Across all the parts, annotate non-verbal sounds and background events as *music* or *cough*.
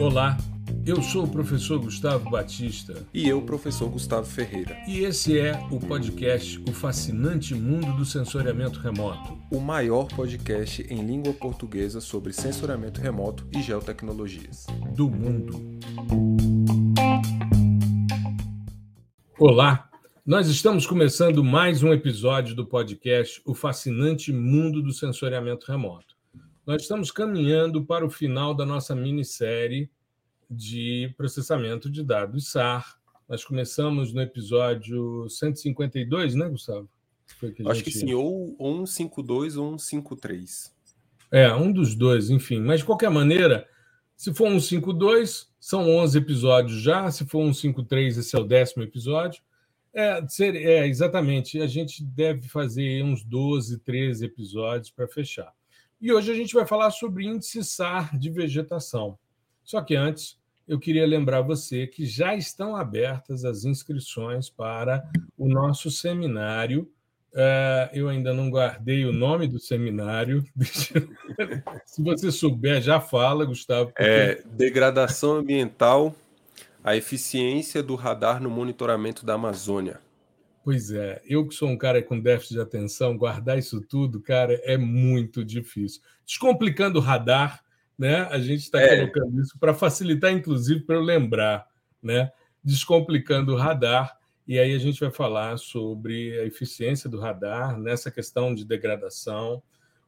Olá, eu sou o professor Gustavo Batista. E eu, professor Gustavo Ferreira. E esse é o podcast O Fascinante Mundo do Sensoriamento Remoto. O maior podcast em língua portuguesa sobre sensoriamento remoto e geotecnologias. Do mundo. Olá, nós estamos começando mais um episódio do podcast O Fascinante Mundo do Sensoriamento Remoto. Nós estamos caminhando para o final da nossa minissérie de processamento de dados SAR. Nós começamos no episódio 152, né, Gustavo? Que Acho gente... que sim, ou 152 ou 153. É, um dos dois, enfim. Mas, de qualquer maneira, se for 152, são 11 episódios já. Se for 153, esse é o décimo episódio. É, é, exatamente. A gente deve fazer uns 12, 13 episódios para fechar. E hoje a gente vai falar sobre índice SAR de vegetação. Só que antes, eu queria lembrar você que já estão abertas as inscrições para o nosso seminário. Uh, eu ainda não guardei o nome do seminário. *laughs* Se você souber, já fala, Gustavo. Porque... É Degradação Ambiental, a eficiência do radar no monitoramento da Amazônia. Pois é, eu que sou um cara com déficit de atenção, guardar isso tudo, cara, é muito difícil. Descomplicando o radar, né? A gente está é. colocando isso para facilitar, inclusive, para eu lembrar, né? Descomplicando o radar, e aí a gente vai falar sobre a eficiência do radar nessa questão de degradação,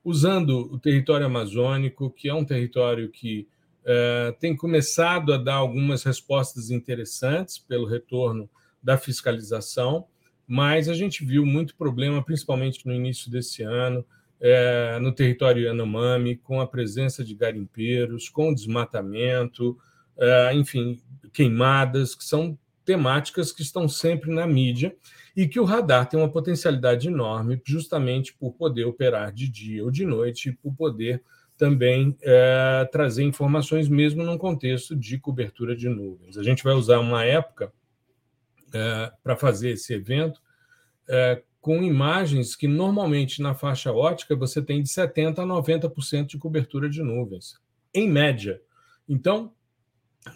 usando o território amazônico, que é um território que é, tem começado a dar algumas respostas interessantes pelo retorno da fiscalização mas a gente viu muito problema, principalmente no início desse ano, é, no território Yanomami, com a presença de garimpeiros, com desmatamento, é, enfim, queimadas, que são temáticas que estão sempre na mídia e que o radar tem uma potencialidade enorme, justamente por poder operar de dia ou de noite, e por poder também é, trazer informações, mesmo num contexto de cobertura de nuvens. A gente vai usar uma época é, para fazer esse evento, é, com imagens que normalmente na faixa ótica você tem de 70% a 90% de cobertura de nuvens, em média. Então,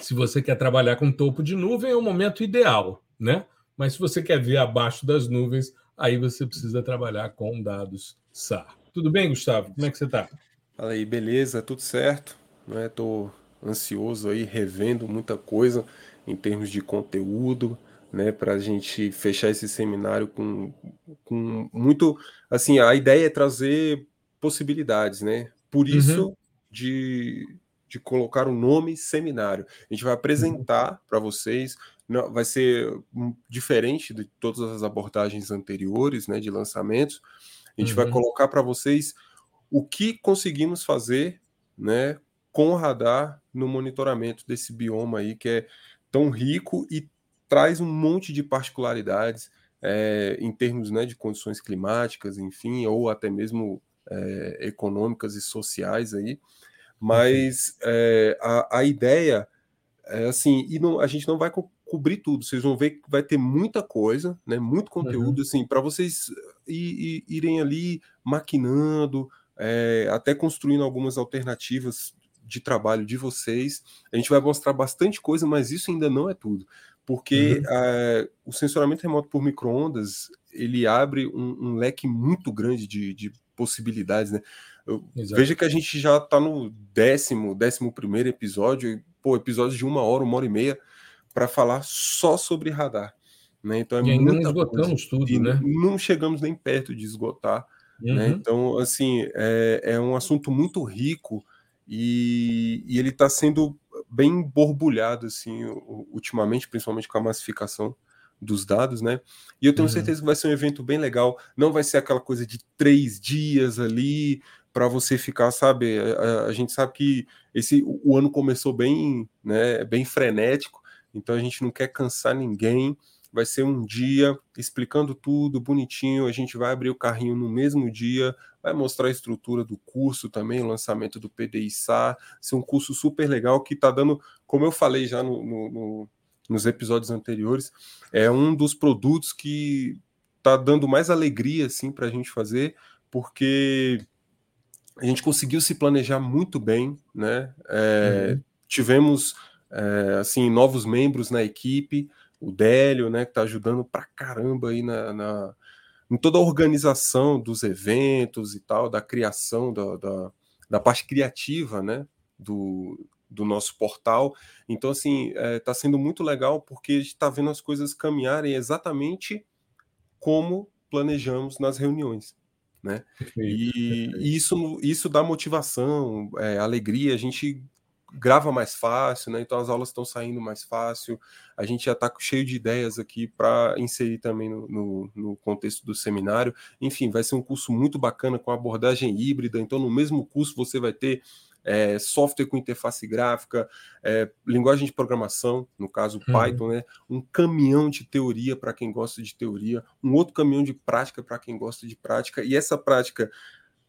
se você quer trabalhar com topo de nuvem, é o momento ideal, né? Mas se você quer ver abaixo das nuvens, aí você precisa trabalhar com dados SAR. Tudo bem, Gustavo? Como é que você está? Fala aí, beleza? Tudo certo? Estou né? ansioso aí, revendo muita coisa em termos de conteúdo, né, para a gente fechar esse seminário com, com muito, assim, a ideia é trazer possibilidades, né? Por uhum. isso uhum. de, de colocar o nome seminário. A gente vai apresentar uhum. para vocês, não, vai ser diferente de todas as abordagens anteriores, né, de lançamentos. A gente uhum. vai colocar para vocês o que conseguimos fazer, né, com o radar no monitoramento desse bioma aí que é tão rico e traz um monte de particularidades é, em termos né, de condições climáticas, enfim, ou até mesmo é, econômicas e sociais aí. Mas é, a, a, ideia é assim, e não, a gente não vai co cobrir tudo, vocês vão ver que vai ter muita coisa, né, muito conteúdo, uhum. assim, para vocês ir, ir, irem ali maquinando, até construindo algumas alternativas de trabalho de vocês. A gente vai mostrar bastante coisa, mas isso ainda não é tudo porque uhum. uh, o sensoramento remoto por microondas ele abre um, um leque muito grande de, de possibilidades, né? Veja que a gente já está no décimo, décimo primeiro episódio, pô, episódio de uma hora, uma hora e meia, para falar só sobre radar. Né? Então é e ainda não esgotamos coisa. tudo, e né? Não chegamos nem perto de esgotar. Né? Uhum. Né? Então, assim, é, é um assunto muito rico e, e ele está sendo bem borbulhado assim ultimamente, principalmente com a massificação dos dados, né? E eu tenho uhum. certeza que vai ser um evento bem legal. Não vai ser aquela coisa de três dias ali para você ficar, sabe? A, a, gente sabe que esse o ano começou bem, né? Bem frenético. Então a gente não quer cansar ninguém vai ser um dia explicando tudo bonitinho. A gente vai abrir o carrinho no mesmo dia, vai mostrar a estrutura do curso também, o lançamento do PDI SAR. Ser um curso super legal que está dando, como eu falei já no, no, no, nos episódios anteriores, é um dos produtos que está dando mais alegria assim, para a gente fazer, porque a gente conseguiu se planejar muito bem, né? É, uhum. tivemos é, assim novos membros na equipe, o Délio, né, que está ajudando pra caramba aí na, na, em toda a organização dos eventos e tal, da criação da, da, da parte criativa, né, do, do nosso portal. Então, assim, está é, tá sendo muito legal porque a gente está vendo as coisas caminharem exatamente como planejamos nas reuniões. Né? Perfeito, e, perfeito. isso, isso dá motivação, é, alegria, a gente grava mais fácil, né? Então as aulas estão saindo mais fácil. A gente já está cheio de ideias aqui para inserir também no, no, no, contexto do seminário. Enfim, vai ser um curso muito bacana com abordagem híbrida. Então, no mesmo curso você vai ter é, software com interface gráfica, é, linguagem de programação, no caso uhum. Python, né? Um caminhão de teoria para quem gosta de teoria, um outro caminhão de prática para quem gosta de prática. E essa prática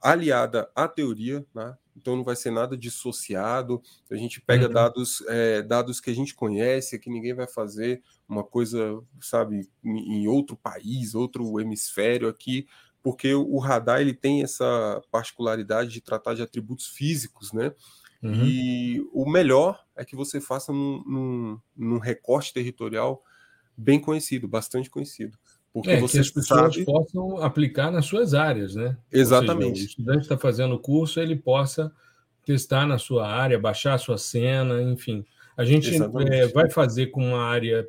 aliada à teoria, né? Então não vai ser nada dissociado. A gente pega uhum. dados, é, dados que a gente conhece, que ninguém vai fazer uma coisa, sabe, em outro país, outro hemisfério aqui, porque o radar ele tem essa particularidade de tratar de atributos físicos, né? Uhum. E o melhor é que você faça num, num, num recorte territorial bem conhecido, bastante conhecido. Porque é, você que as pessoas sabe... possam aplicar nas suas áreas, né? Exatamente. Seja, o estudante está fazendo o curso, ele possa testar na sua área, baixar a sua cena, enfim. A gente é, vai fazer com uma área,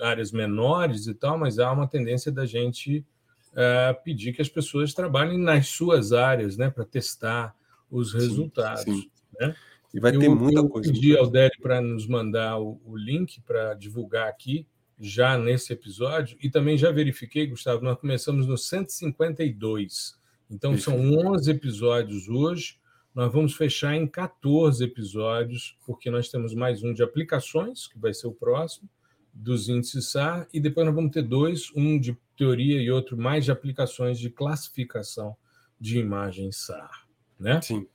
áreas menores e tal, mas há uma tendência da gente é, pedir que as pessoas trabalhem nas suas áreas, né, para testar os resultados. Sim, sim. Né? E vai ter muita eu coisa. Eu pedi ao Délio para nos mandar o, o link para divulgar aqui já nesse episódio e também já verifiquei, Gustavo, nós começamos no 152. Então Isso. são 11 episódios hoje. Nós vamos fechar em 14 episódios, porque nós temos mais um de aplicações, que vai ser o próximo, dos índices SAR, e depois nós vamos ter dois, um de teoria e outro mais de aplicações de classificação de imagens SAR. Né? Sim.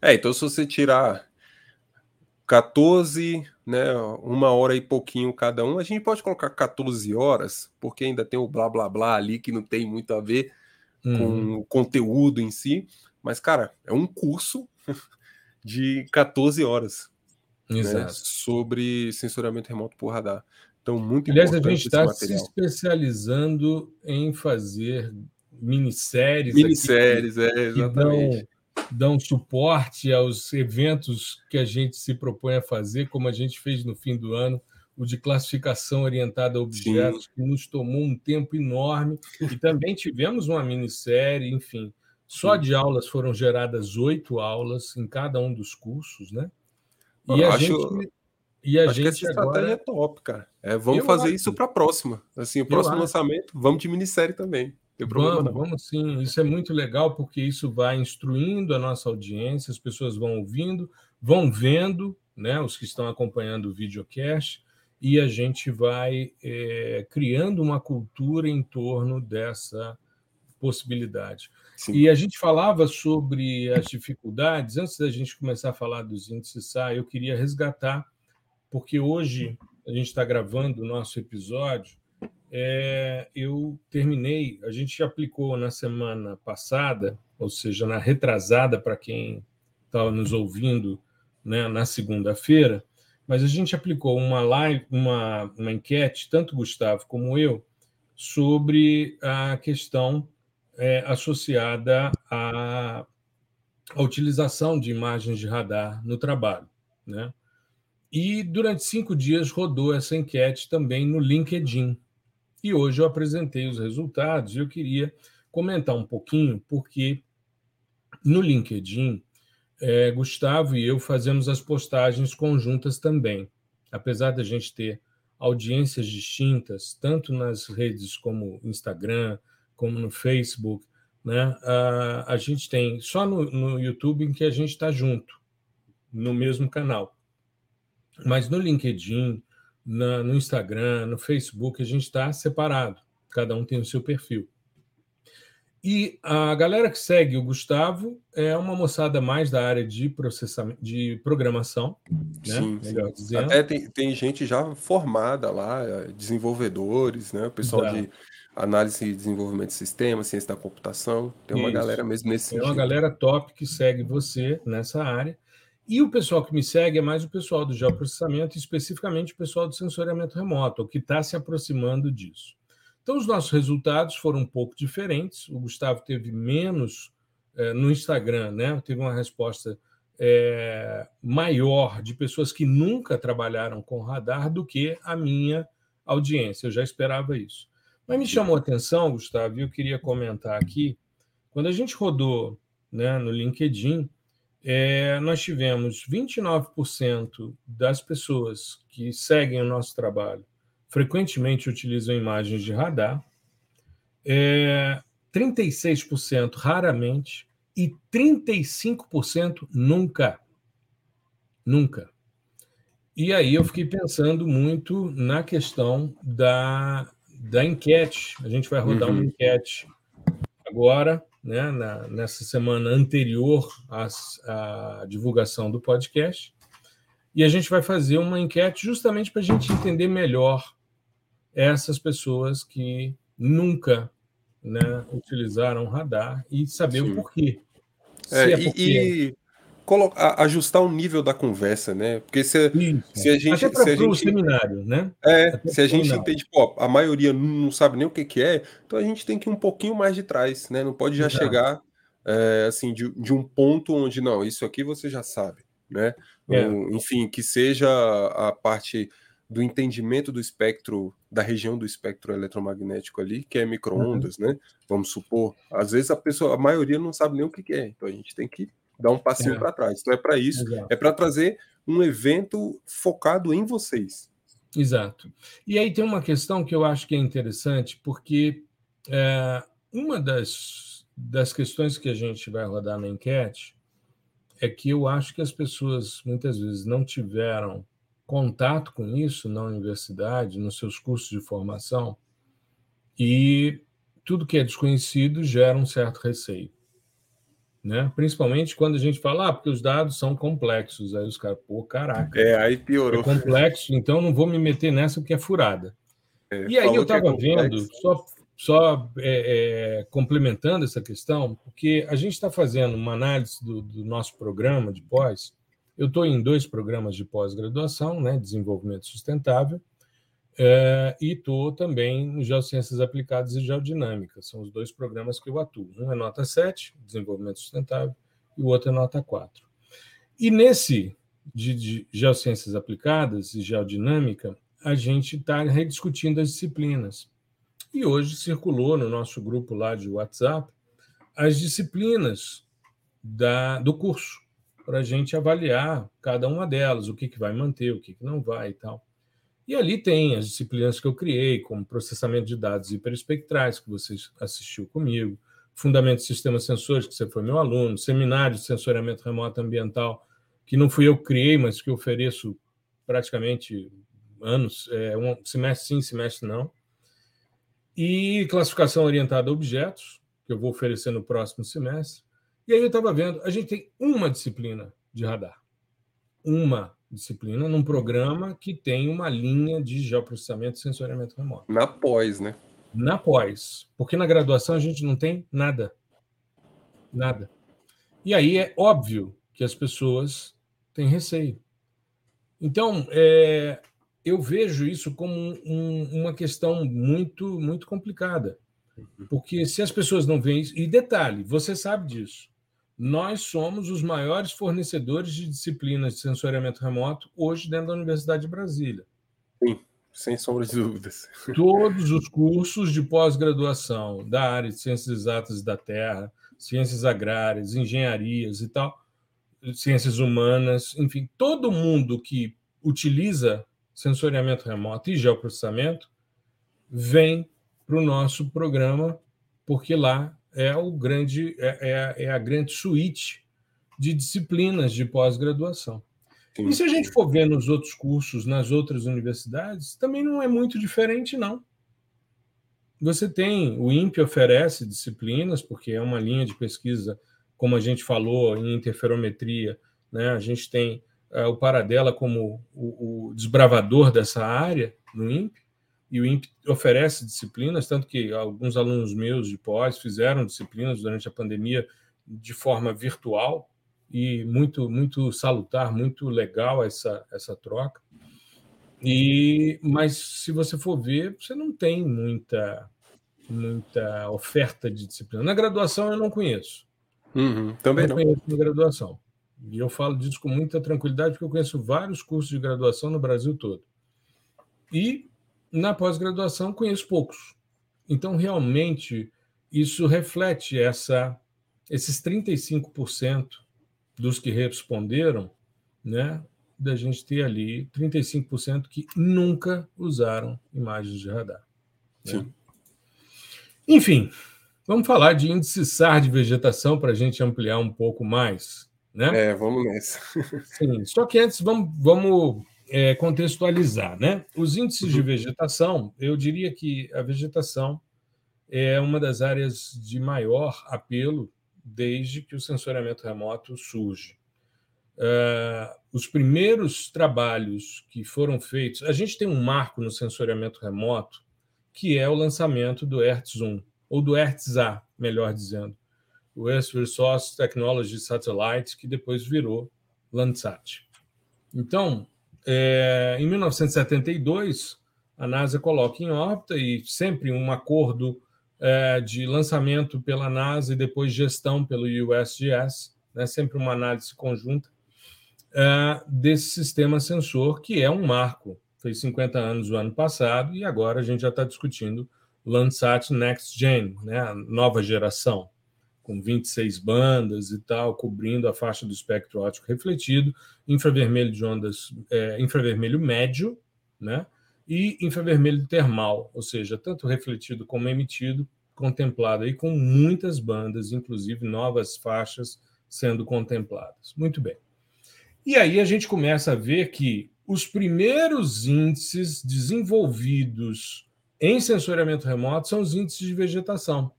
É, então se você tirar 14, né, uma hora e pouquinho cada um. A gente pode colocar 14 horas, porque ainda tem o blá blá blá ali que não tem muito a ver uhum. com o conteúdo em si. Mas, cara, é um curso *laughs* de 14 horas né, sobre sensoramento remoto por radar. Então, muito Aliás, importante. Aliás, a gente está se especializando em fazer minisséries. Minisséries, aqui, é, exatamente dão suporte aos eventos que a gente se propõe a fazer, como a gente fez no fim do ano, o de classificação orientada a objetos, Sim. que nos tomou um tempo enorme, e também tivemos uma minissérie, enfim. Só de aulas foram geradas oito aulas em cada um dos cursos, né? E a acho, gente. E a acho gente que essa estratégia agora... é top, cara. É, vamos Eu fazer acho. isso para a próxima. Assim, o próximo lançamento, vamos de minissérie também vamos, não. vamos sim. Isso é muito legal porque isso vai instruindo a nossa audiência, as pessoas vão ouvindo, vão vendo, né, os que estão acompanhando o videocast, e a gente vai é, criando uma cultura em torno dessa possibilidade. Sim. E a gente falava sobre as dificuldades, antes da gente começar a falar dos índices SA, eu queria resgatar, porque hoje a gente está gravando o nosso episódio é, eu terminei, a gente aplicou na semana passada, ou seja, na retrasada, para quem estava nos ouvindo né, na segunda-feira, mas a gente aplicou uma live, uma, uma enquete, tanto Gustavo como eu, sobre a questão é, associada à, à utilização de imagens de radar no trabalho. Né? E durante cinco dias rodou essa enquete também no LinkedIn. E hoje eu apresentei os resultados e eu queria comentar um pouquinho, porque no LinkedIn, é, Gustavo e eu fazemos as postagens conjuntas também. Apesar da gente ter audiências distintas, tanto nas redes como Instagram, como no Facebook, né? a, a gente tem só no, no YouTube em que a gente está junto, no mesmo canal. Mas no LinkedIn, na, no Instagram, no Facebook, a gente está separado, cada um tem o seu perfil. E a galera que segue o Gustavo é uma moçada mais da área de processamento, de programação, né? Sim, Melhor dizendo. Até tem, tem gente já formada lá, desenvolvedores, né? O pessoal Exato. de análise e desenvolvimento de sistemas, ciência da computação. Tem uma Isso. galera mesmo nesse Tem uma galera top que segue você nessa área. E o pessoal que me segue é mais o pessoal do geoprocessamento, especificamente o pessoal do sensoriamento remoto, o que está se aproximando disso. Então, os nossos resultados foram um pouco diferentes. O Gustavo teve menos é, no Instagram, né? teve uma resposta é, maior de pessoas que nunca trabalharam com radar do que a minha audiência. Eu já esperava isso. Mas me chamou a atenção, Gustavo, e eu queria comentar aqui, quando a gente rodou né, no LinkedIn, é, nós tivemos 29% das pessoas que seguem o nosso trabalho frequentemente utilizam imagens de radar, é, 36% raramente e 35% nunca. Nunca. E aí eu fiquei pensando muito na questão da, da enquete. A gente vai rodar uhum. uma enquete agora, né, na, nessa semana anterior às, à divulgação do podcast. E a gente vai fazer uma enquete justamente para a gente entender melhor essas pessoas que nunca né, utilizaram radar e saber Sim. o porquê. É, é porque... E, colocar, ajustar o nível da conversa, né? Porque se, se a gente. Até para o seminário, né? É, Até se a gente entende, pô, a maioria não sabe nem o que, que é, então a gente tem que ir um pouquinho mais de trás, né? Não pode já Exato. chegar é, assim de, de um ponto onde, não, isso aqui você já sabe, né? É. Um, enfim, que seja a parte do entendimento do espectro, da região do espectro eletromagnético ali, que é microondas, uhum. né? Vamos supor. Às vezes a pessoa, a maioria não sabe nem o que é, então a gente tem que dar um passinho é. para trás. Então é para isso, Exato. é para trazer um evento focado em vocês. Exato. E aí tem uma questão que eu acho que é interessante, porque é, uma das, das questões que a gente vai rodar na enquete é que eu acho que as pessoas muitas vezes não tiveram contato com isso na universidade, nos seus cursos de formação, e tudo que é desconhecido gera um certo receio. Né? Principalmente quando a gente fala, ah, porque os dados são complexos. Aí os caras, pô, caraca. É, aí piorou. É complexo, então não vou me meter nessa porque é furada. É, e aí eu estava é vendo, só, só é, é, complementando essa questão, porque a gente está fazendo uma análise do, do nosso programa de pós, eu estou em dois programas de pós-graduação, né, desenvolvimento sustentável, é, e estou também no Geociências Aplicadas e Geodinâmica. São os dois programas que eu atuo. Um é nota 7, desenvolvimento sustentável, e o outro é nota 4. E nesse de, de Geociências Aplicadas e Geodinâmica, a gente está rediscutindo as disciplinas. E hoje circulou no nosso grupo lá de WhatsApp as disciplinas da, do curso para a gente avaliar cada uma delas, o que, que vai manter, o que, que não vai e tal. E ali tem as disciplinas que eu criei, como processamento de dados hiperespectrais, que você assistiu comigo, fundamento de sistemas sensores, que você foi meu aluno, seminário de sensoriamento remoto ambiental, que não fui eu que criei, mas que ofereço praticamente anos, é, um semestre sim, semestre não. E classificação orientada a objetos, que eu vou oferecer no próximo semestre. E aí eu estava vendo, a gente tem uma disciplina de radar. Uma disciplina num programa que tem uma linha de geoprocessamento e sensoriamento remoto. Na pós, né? Na pós. Porque na graduação a gente não tem nada. Nada. E aí é óbvio que as pessoas têm receio. Então, é, eu vejo isso como um, uma questão muito, muito complicada. Uhum. Porque se as pessoas não veem isso. E detalhe, você sabe disso nós somos os maiores fornecedores de disciplinas de sensoriamento remoto hoje dentro da Universidade de Brasília. Sim, sem sombra de dúvidas. Todos os cursos de pós-graduação da área de ciências exatas da Terra, ciências agrárias, engenharias e tal, ciências humanas, enfim, todo mundo que utiliza sensoriamento remoto e geoprocessamento vem para o nosso programa, porque lá é o grande é, é, é a grande suíte de disciplinas de pós-graduação. E se a gente for ver nos outros cursos, nas outras universidades, também não é muito diferente, não. Você tem, o INPE oferece disciplinas, porque é uma linha de pesquisa, como a gente falou, em interferometria, né? a gente tem é, o Paradela como o, o desbravador dessa área no INPE, e o INPE oferece disciplinas, tanto que alguns alunos meus de pós fizeram disciplinas durante a pandemia de forma virtual, e muito muito salutar, muito legal essa essa troca. E mas se você for ver, você não tem muita muita oferta de disciplina. Na graduação eu não conheço. Uhum, também não. não. conheço na graduação. E eu falo disso com muita tranquilidade, porque eu conheço vários cursos de graduação no Brasil todo. E na pós-graduação conheço poucos. Então, realmente, isso reflete essa, esses 35% dos que responderam, né, da gente ter ali 35% que nunca usaram imagens de radar. Né? Enfim, vamos falar de índice SAR de vegetação para a gente ampliar um pouco mais. Né? É, vamos nessa. *laughs* Sim, só que antes vamos, vamos é, contextualizar. Né? Os índices de vegetação, eu diria que a vegetação é uma das áreas de maior apelo desde que o sensoriamento remoto surge. Uh, os primeiros trabalhos que foram feitos, a gente tem um marco no sensoriamento remoto, que é o lançamento do Hertz-1, ou do Hertz-A, melhor dizendo, o Earth Resource Technology Satellite, que depois virou Landsat. Então, é, em 1972, a NASA coloca em órbita e sempre um acordo é, de lançamento pela NASA e depois gestão pelo USGS, né, sempre uma análise conjunta é, desse sistema sensor, que é um marco. Fez 50 anos o ano passado e agora a gente já está discutindo Landsat Next Gen, né, a nova geração, com 26 bandas e tal, cobrindo a faixa do espectro óptico refletido, infravermelho de ondas, é, infravermelho médio, né, e infravermelho termal, ou seja, tanto refletido como emitido, contemplado aí com muitas bandas, inclusive novas faixas sendo contempladas. Muito bem. E aí a gente começa a ver que os primeiros índices desenvolvidos em sensoriamento remoto são os índices de vegetação.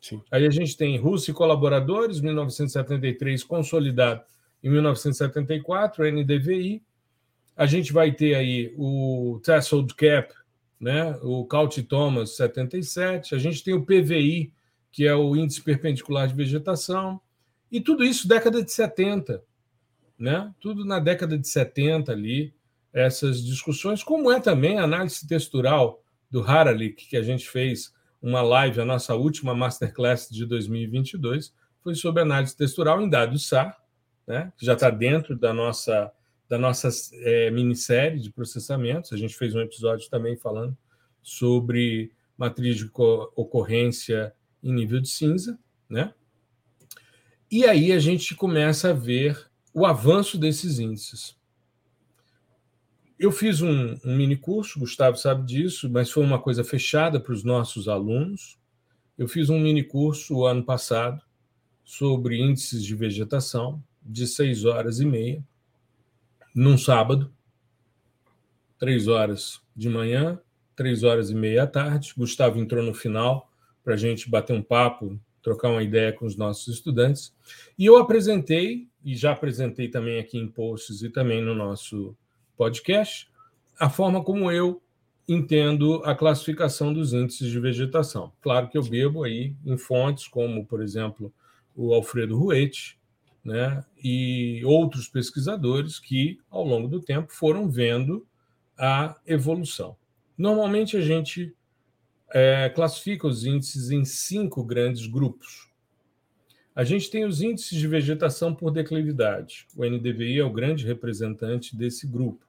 Sim. Aí a gente tem Rússia e colaboradores, 1973, consolidado em 1974, NDVI, a gente vai ter aí o Threshold Cap, né? o Couch Thomas 77, a gente tem o PVI, que é o Índice Perpendicular de Vegetação, e tudo isso década de 70, né? tudo na década de 70 ali, essas discussões, como é também a análise textural do Haralick, que a gente fez uma live, a nossa última masterclass de 2022, foi sobre análise textural em dados SAR, né? que já está dentro da nossa da nossa é, minissérie de processamentos. A gente fez um episódio também falando sobre matriz de ocorrência em nível de cinza, né? E aí a gente começa a ver o avanço desses índices. Eu fiz um, um mini curso, Gustavo sabe disso, mas foi uma coisa fechada para os nossos alunos. Eu fiz um mini curso ano passado sobre índices de vegetação, de seis horas e meia, num sábado, três horas de manhã, três horas e meia à tarde. Gustavo entrou no final para a gente bater um papo, trocar uma ideia com os nossos estudantes. E eu apresentei, e já apresentei também aqui em posts e também no nosso podcast, a forma como eu entendo a classificação dos índices de vegetação. Claro que eu bebo aí em fontes como, por exemplo, o Alfredo Ruete, né, e outros pesquisadores que, ao longo do tempo, foram vendo a evolução. Normalmente, a gente é, classifica os índices em cinco grandes grupos. A gente tem os índices de vegetação por declividade. O NDVI é o grande representante desse grupo.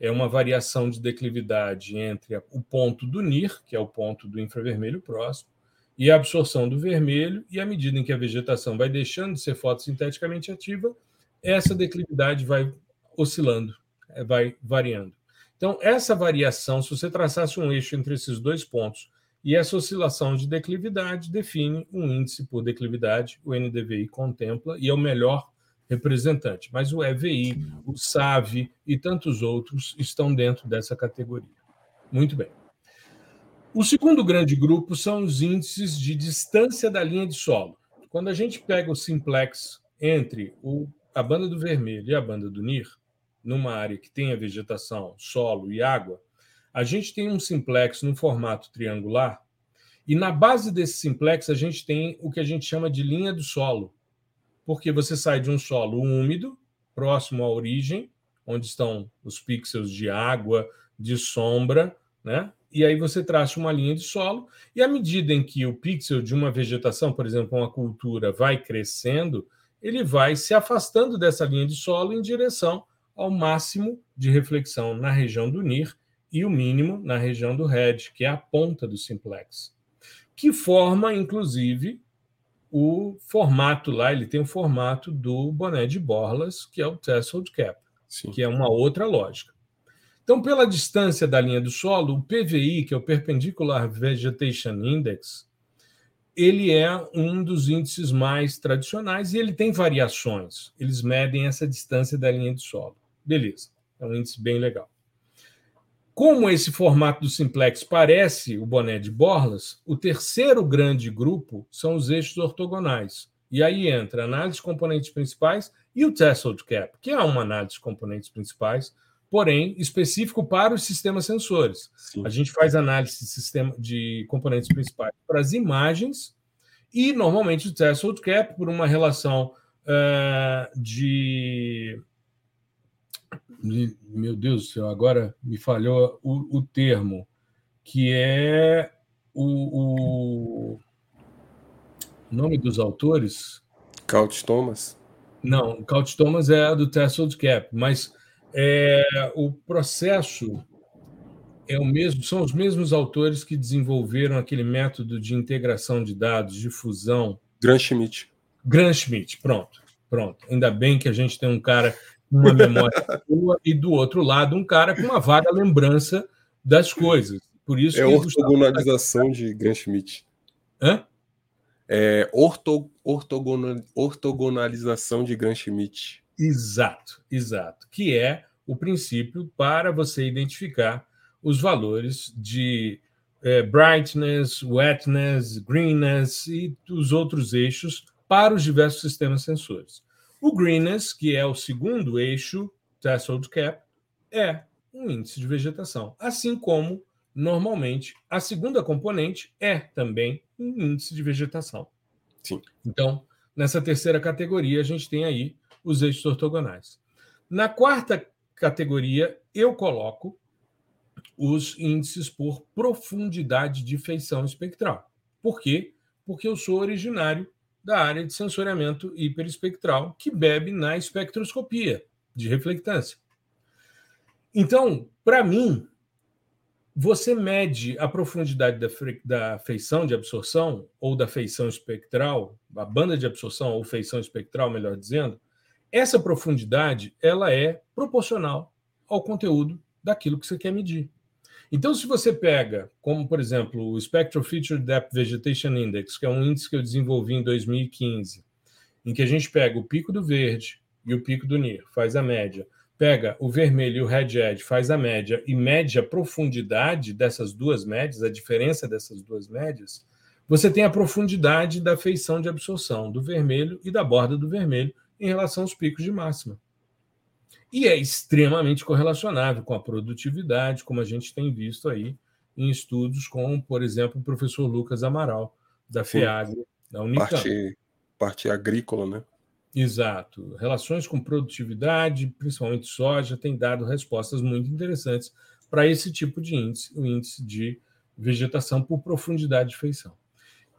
É uma variação de declividade entre o ponto do NIR, que é o ponto do infravermelho próximo, e a absorção do vermelho, e à medida em que a vegetação vai deixando de ser fotossinteticamente ativa, essa declividade vai oscilando, é, vai variando. Então, essa variação, se você traçasse um eixo entre esses dois pontos e essa oscilação de declividade, define um índice por declividade, o NDVI contempla e é o melhor representante. Mas o EVI, o SAV e tantos outros estão dentro dessa categoria. Muito bem. O segundo grande grupo são os índices de distância da linha de solo. Quando a gente pega o simplex entre o, a banda do vermelho e a banda do NIR, numa área que tem a vegetação, solo e água, a gente tem um simplex no formato triangular, e na base desse simplex a gente tem o que a gente chama de linha do solo, porque você sai de um solo úmido, próximo à origem, onde estão os pixels de água, de sombra, né? E aí você traça uma linha de solo, e à medida em que o pixel de uma vegetação, por exemplo, uma cultura, vai crescendo, ele vai se afastando dessa linha de solo em direção ao máximo de reflexão na região do NIR e o mínimo na região do RED, que é a ponta do simplex, que forma, inclusive, o formato lá, ele tem o formato do boné de borlas, que é o Tasseled Cap, Sim. que é uma outra lógica. Então, pela distância da linha do solo, o PVI, que é o Perpendicular Vegetation Index, ele é um dos índices mais tradicionais e ele tem variações. Eles medem essa distância da linha de solo. Beleza, é um índice bem legal. Como esse formato do simplex parece o boné de borlas, o terceiro grande grupo são os eixos ortogonais. E aí entra a análise de componentes principais e o Tasseled Cap, que é uma análise de componentes principais, porém específico para os sistemas sensores. Sim. A gente faz análise de, sistema, de componentes principais para as imagens e, normalmente, o threshold cap por uma relação uh, de, Meu Deus do céu, agora me falhou o, o termo, que é o, o nome dos autores. Couch Thomas? Não, Couch Thomas é a do threshold cap, mas é, o processo é o mesmo, são os mesmos autores que desenvolveram aquele método de integração de dados, de fusão. Gran Schmidt. Gran Schmidt, pronto, pronto. Ainda bem que a gente tem um cara uma memória boa e do outro lado um cara com uma vaga lembrança das coisas. Por isso é ortogonalização de Gran Schmidt. Hã? É orto, ortogonal, ortogonalização de Gran Schmidt. Exato, exato. Que é o princípio para você identificar os valores de é, brightness, wetness, greenness e os outros eixos para os diversos sistemas sensores. O greenness, que é o segundo eixo, threshold cap, é um índice de vegetação, assim como normalmente a segunda componente é também um índice de vegetação. Sim. Então, nessa terceira categoria, a gente tem aí os eixos ortogonais. Na quarta categoria, eu coloco os índices por profundidade de feição espectral. Por quê? Porque eu sou originário da área de sensoriamento hiperespectral, que bebe na espectroscopia de reflectância. Então, para mim, você mede a profundidade da, da feição de absorção, ou da feição espectral, a banda de absorção ou feição espectral, melhor dizendo, essa profundidade ela é proporcional ao conteúdo daquilo que você quer medir. Então, se você pega, como por exemplo, o Spectral Feature Depth Vegetation Index, que é um índice que eu desenvolvi em 2015, em que a gente pega o pico do verde e o pico do NIR, faz a média, pega o vermelho e o red edge, faz a média e mede a profundidade dessas duas médias, a diferença dessas duas médias, você tem a profundidade da feição de absorção do vermelho e da borda do vermelho em relação aos picos de máxima. E é extremamente correlacionável com a produtividade, como a gente tem visto aí em estudos com, por exemplo, o professor Lucas Amaral, da FEAG, da Unicamp. Parte, parte agrícola, né? Exato. Relações com produtividade, principalmente soja, tem dado respostas muito interessantes para esse tipo de índice, o índice de vegetação por profundidade de feição.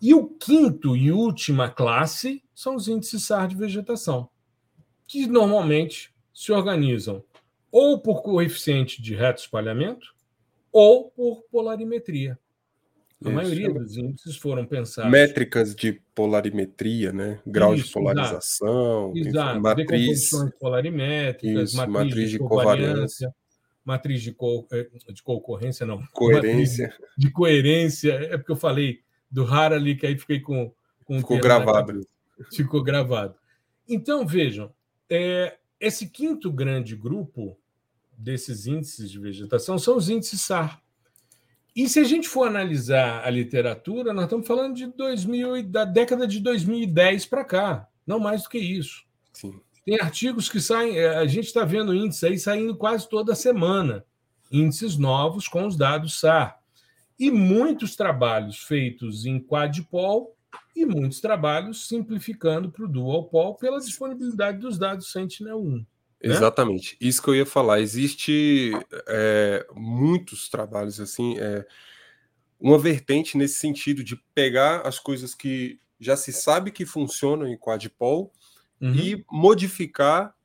E o quinto e última classe são os índices SAR de vegetação, que normalmente se organizam ou por coeficiente de reto espalhamento ou por polarimetria. A Isso. maioria dos índices foram pensados. Métricas de polarimetria, né? Grau Isso, de polarização, exato. Enfim, matriz. polarimétricas, Isso, matriz, matriz, de, de covariância, matriz de, co... Eh, de concorrência, não. Coerência. De coerência. É porque eu falei do Harali, que aí fiquei com. com Ficou gravado. Ficou gravado. Então, vejam, é, esse quinto grande grupo desses índices de vegetação são os índices SAR. E se a gente for analisar a literatura, nós estamos falando de 2000, da década de 2010 para cá, não mais do que isso. Sim. Tem artigos que saem, é, a gente está vendo índices aí saindo quase toda semana, índices novos com os dados SAR. E muitos trabalhos feitos em quadpol e muitos trabalhos simplificando para o dual pol pela disponibilidade dos dados Sentinel-1. Né? Exatamente, isso que eu ia falar. Existe é, muitos trabalhos assim, é, uma vertente nesse sentido de pegar as coisas que já se sabe que funcionam em quadpol uhum. e modificar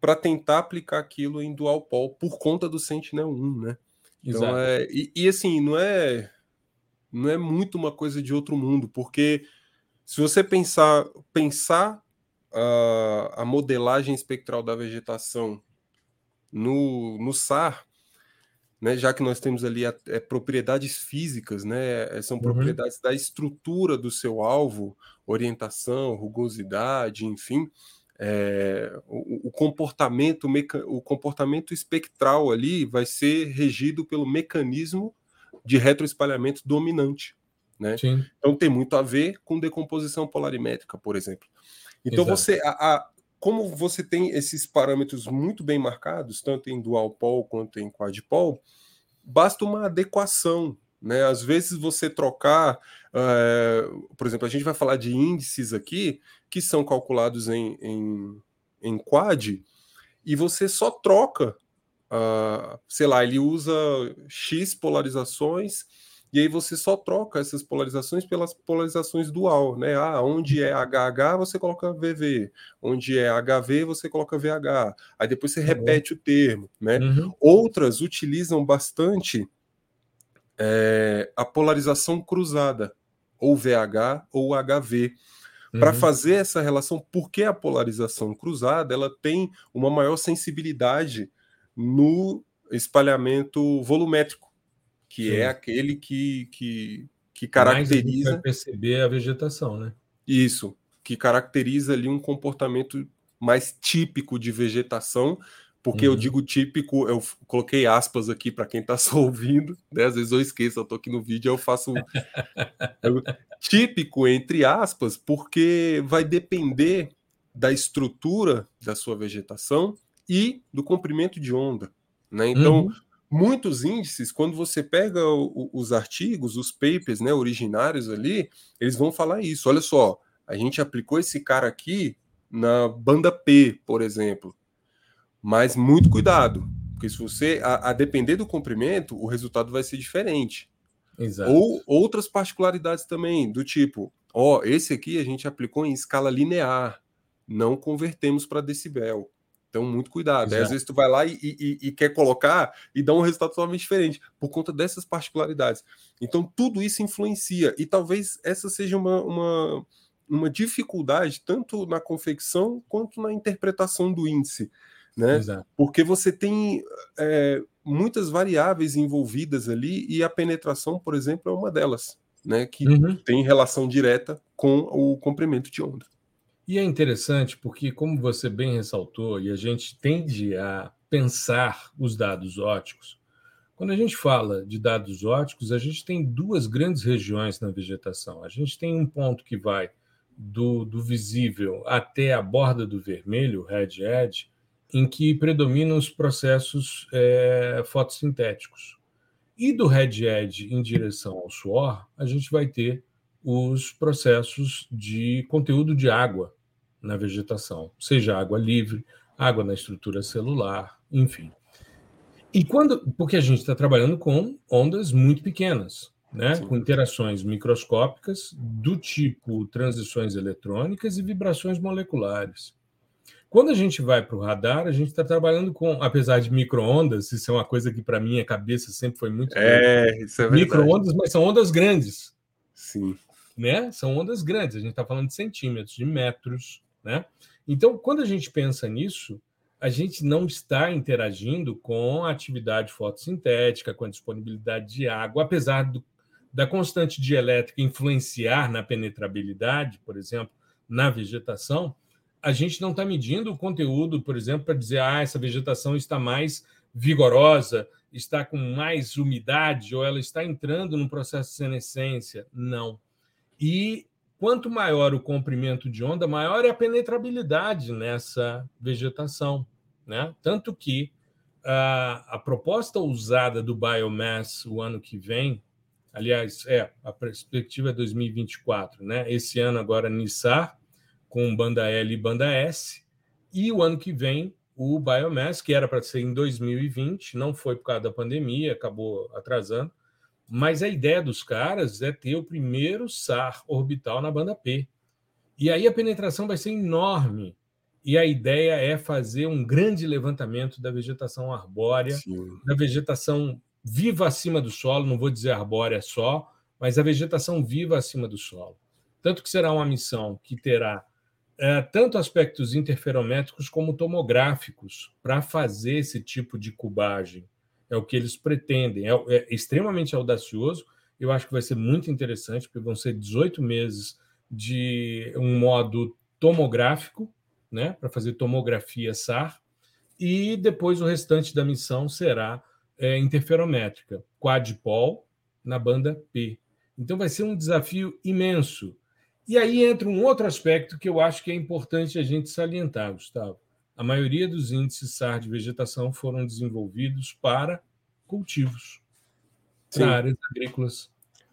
para tentar aplicar aquilo em dual pol por conta do Sentinel-1, né? Então, é, e, e, assim, não é não é muito uma coisa de outro mundo, porque se você pensar pensar a, a modelagem espectral da vegetação no, no SAR, né, já que nós temos ali a, é, propriedades físicas, né, é, são uhum. propriedades da estrutura do seu alvo, orientação, rugosidade, enfim, é, o, o, comportamento o comportamento espectral ali vai ser regido pelo mecanismo de retroespalhamento dominante, né? Então tem muito a ver com decomposição polarimétrica, por exemplo. Então Exato. você a, a, como você tem esses parâmetros muito bem marcados, tanto em dual pol quanto em quadpol, basta uma adequação. Né? Às vezes você trocar, uh, por exemplo, a gente vai falar de índices aqui que são calculados em, em, em quad, e você só troca, uh, sei lá, ele usa X polarizações e aí você só troca essas polarizações pelas polarizações dual, né? Ah, onde é HH, você coloca VV, onde é HV, você coloca VH. Aí depois você uhum. repete o termo, né? Uhum. Outras utilizam bastante é, a polarização cruzada, ou VH ou HV, uhum. para fazer essa relação, porque a polarização cruzada ela tem uma maior sensibilidade no espalhamento volumétrico que é Sim. é aquele que, que, que caracteriza. Mais perceber a vegetação, né? Isso, que caracteriza ali um comportamento mais típico de vegetação, porque uhum. eu digo típico, eu coloquei aspas aqui para quem está *laughs* só ouvindo, né? Às vezes eu esqueço, eu estou aqui no vídeo, eu faço *laughs* eu, típico entre aspas, porque vai depender da estrutura da sua vegetação e do comprimento de onda, né? Então, uhum muitos índices, quando você pega o, os artigos, os papers né, originários ali, eles vão falar isso. Olha só, a gente aplicou esse cara aqui na banda P, por exemplo. Mas muito cuidado, porque se você, a, a depender do comprimento, o resultado vai ser diferente. Exato. Ou outras particularidades também, do tipo, ó, esse aqui a gente aplicou em escala linear, não convertemos para decibel. Então, muito cuidado. Aí, às vezes, tu vai lá e, e, e, quer colocar e dá um resultado totalmente diferente, por conta dessas particularidades. Então, tudo isso influencia. E talvez essa seja uma, uma, uma dificuldade, tanto na confecção quanto na interpretação do índice. Né? Exato. Porque você tem é, muitas variáveis envolvidas ali e a penetração, por exemplo, é uma delas, né? que uhum. tem relação direta com o comprimento de onda. E é interessante porque, como você bem ressaltou, e a gente tende a pensar os dados óticos, quando a gente fala de dados óticos, a gente tem duas grandes regiões na vegetação. A gente tem um ponto que vai do, do visível até a borda do vermelho, red edge, em que predominam os processos é, fotossintéticos. E do red edge em direção ao suor, a gente vai ter os processos de conteúdo de água na vegetação, seja água livre, água na estrutura celular, enfim. E quando, porque a gente está trabalhando com ondas muito pequenas, né, Sim. com interações microscópicas do tipo transições eletrônicas e vibrações moleculares. Quando a gente vai para o radar, a gente está trabalhando com, apesar de microondas, isso é uma coisa que para minha cabeça sempre foi muito. É, isso é. Microondas, mas são ondas grandes. Sim. Né? São ondas grandes, a gente está falando de centímetros, de metros. Né? Então, quando a gente pensa nisso, a gente não está interagindo com a atividade fotossintética, com a disponibilidade de água, apesar do, da constante dielétrica influenciar na penetrabilidade, por exemplo, na vegetação, a gente não está medindo o conteúdo, por exemplo, para dizer ah, essa vegetação está mais vigorosa, está com mais umidade, ou ela está entrando num processo de senescência. Não. E quanto maior o comprimento de onda, maior é a penetrabilidade nessa vegetação. Né? Tanto que a, a proposta usada do Biomass o ano que vem Aliás, é, a perspectiva é 2024, né? Esse ano agora Nissar, com banda L e banda S, e o ano que vem o Biomass, que era para ser em 2020, não foi por causa da pandemia, acabou atrasando, mas a ideia dos caras é ter o primeiro SAR orbital na banda P. E aí a penetração vai ser enorme. E a ideia é fazer um grande levantamento da vegetação arbórea, Sim. da vegetação viva acima do solo, não vou dizer arbórea só, mas a vegetação viva acima do solo. Tanto que será uma missão que terá é, tanto aspectos interferométricos como tomográficos para fazer esse tipo de cubagem. É o que eles pretendem. É, é, extremamente audacioso. Eu acho que vai ser muito interessante, porque vão ser 18 meses de um modo tomográfico, né, para fazer tomografia SAR, e depois o restante da missão será é, interferométrica, quadpol na banda P. Então vai ser um desafio imenso. E aí entra um outro aspecto que eu acho que é importante a gente salientar, Gustavo. A maioria dos índices SAR de vegetação foram desenvolvidos para cultivos, Sim. para áreas agrícolas.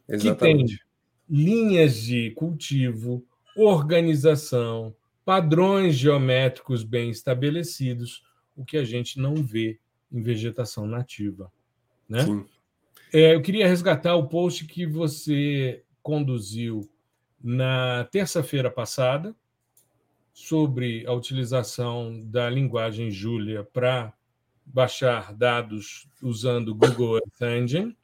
Exatamente. Que tem linhas de cultivo, organização, padrões geométricos bem estabelecidos, o que a gente não vê em vegetação nativa. Né? Sim. É, eu queria resgatar o post que você conduziu na terça-feira passada sobre a utilização da linguagem Julia para baixar dados usando o Google Earth Engine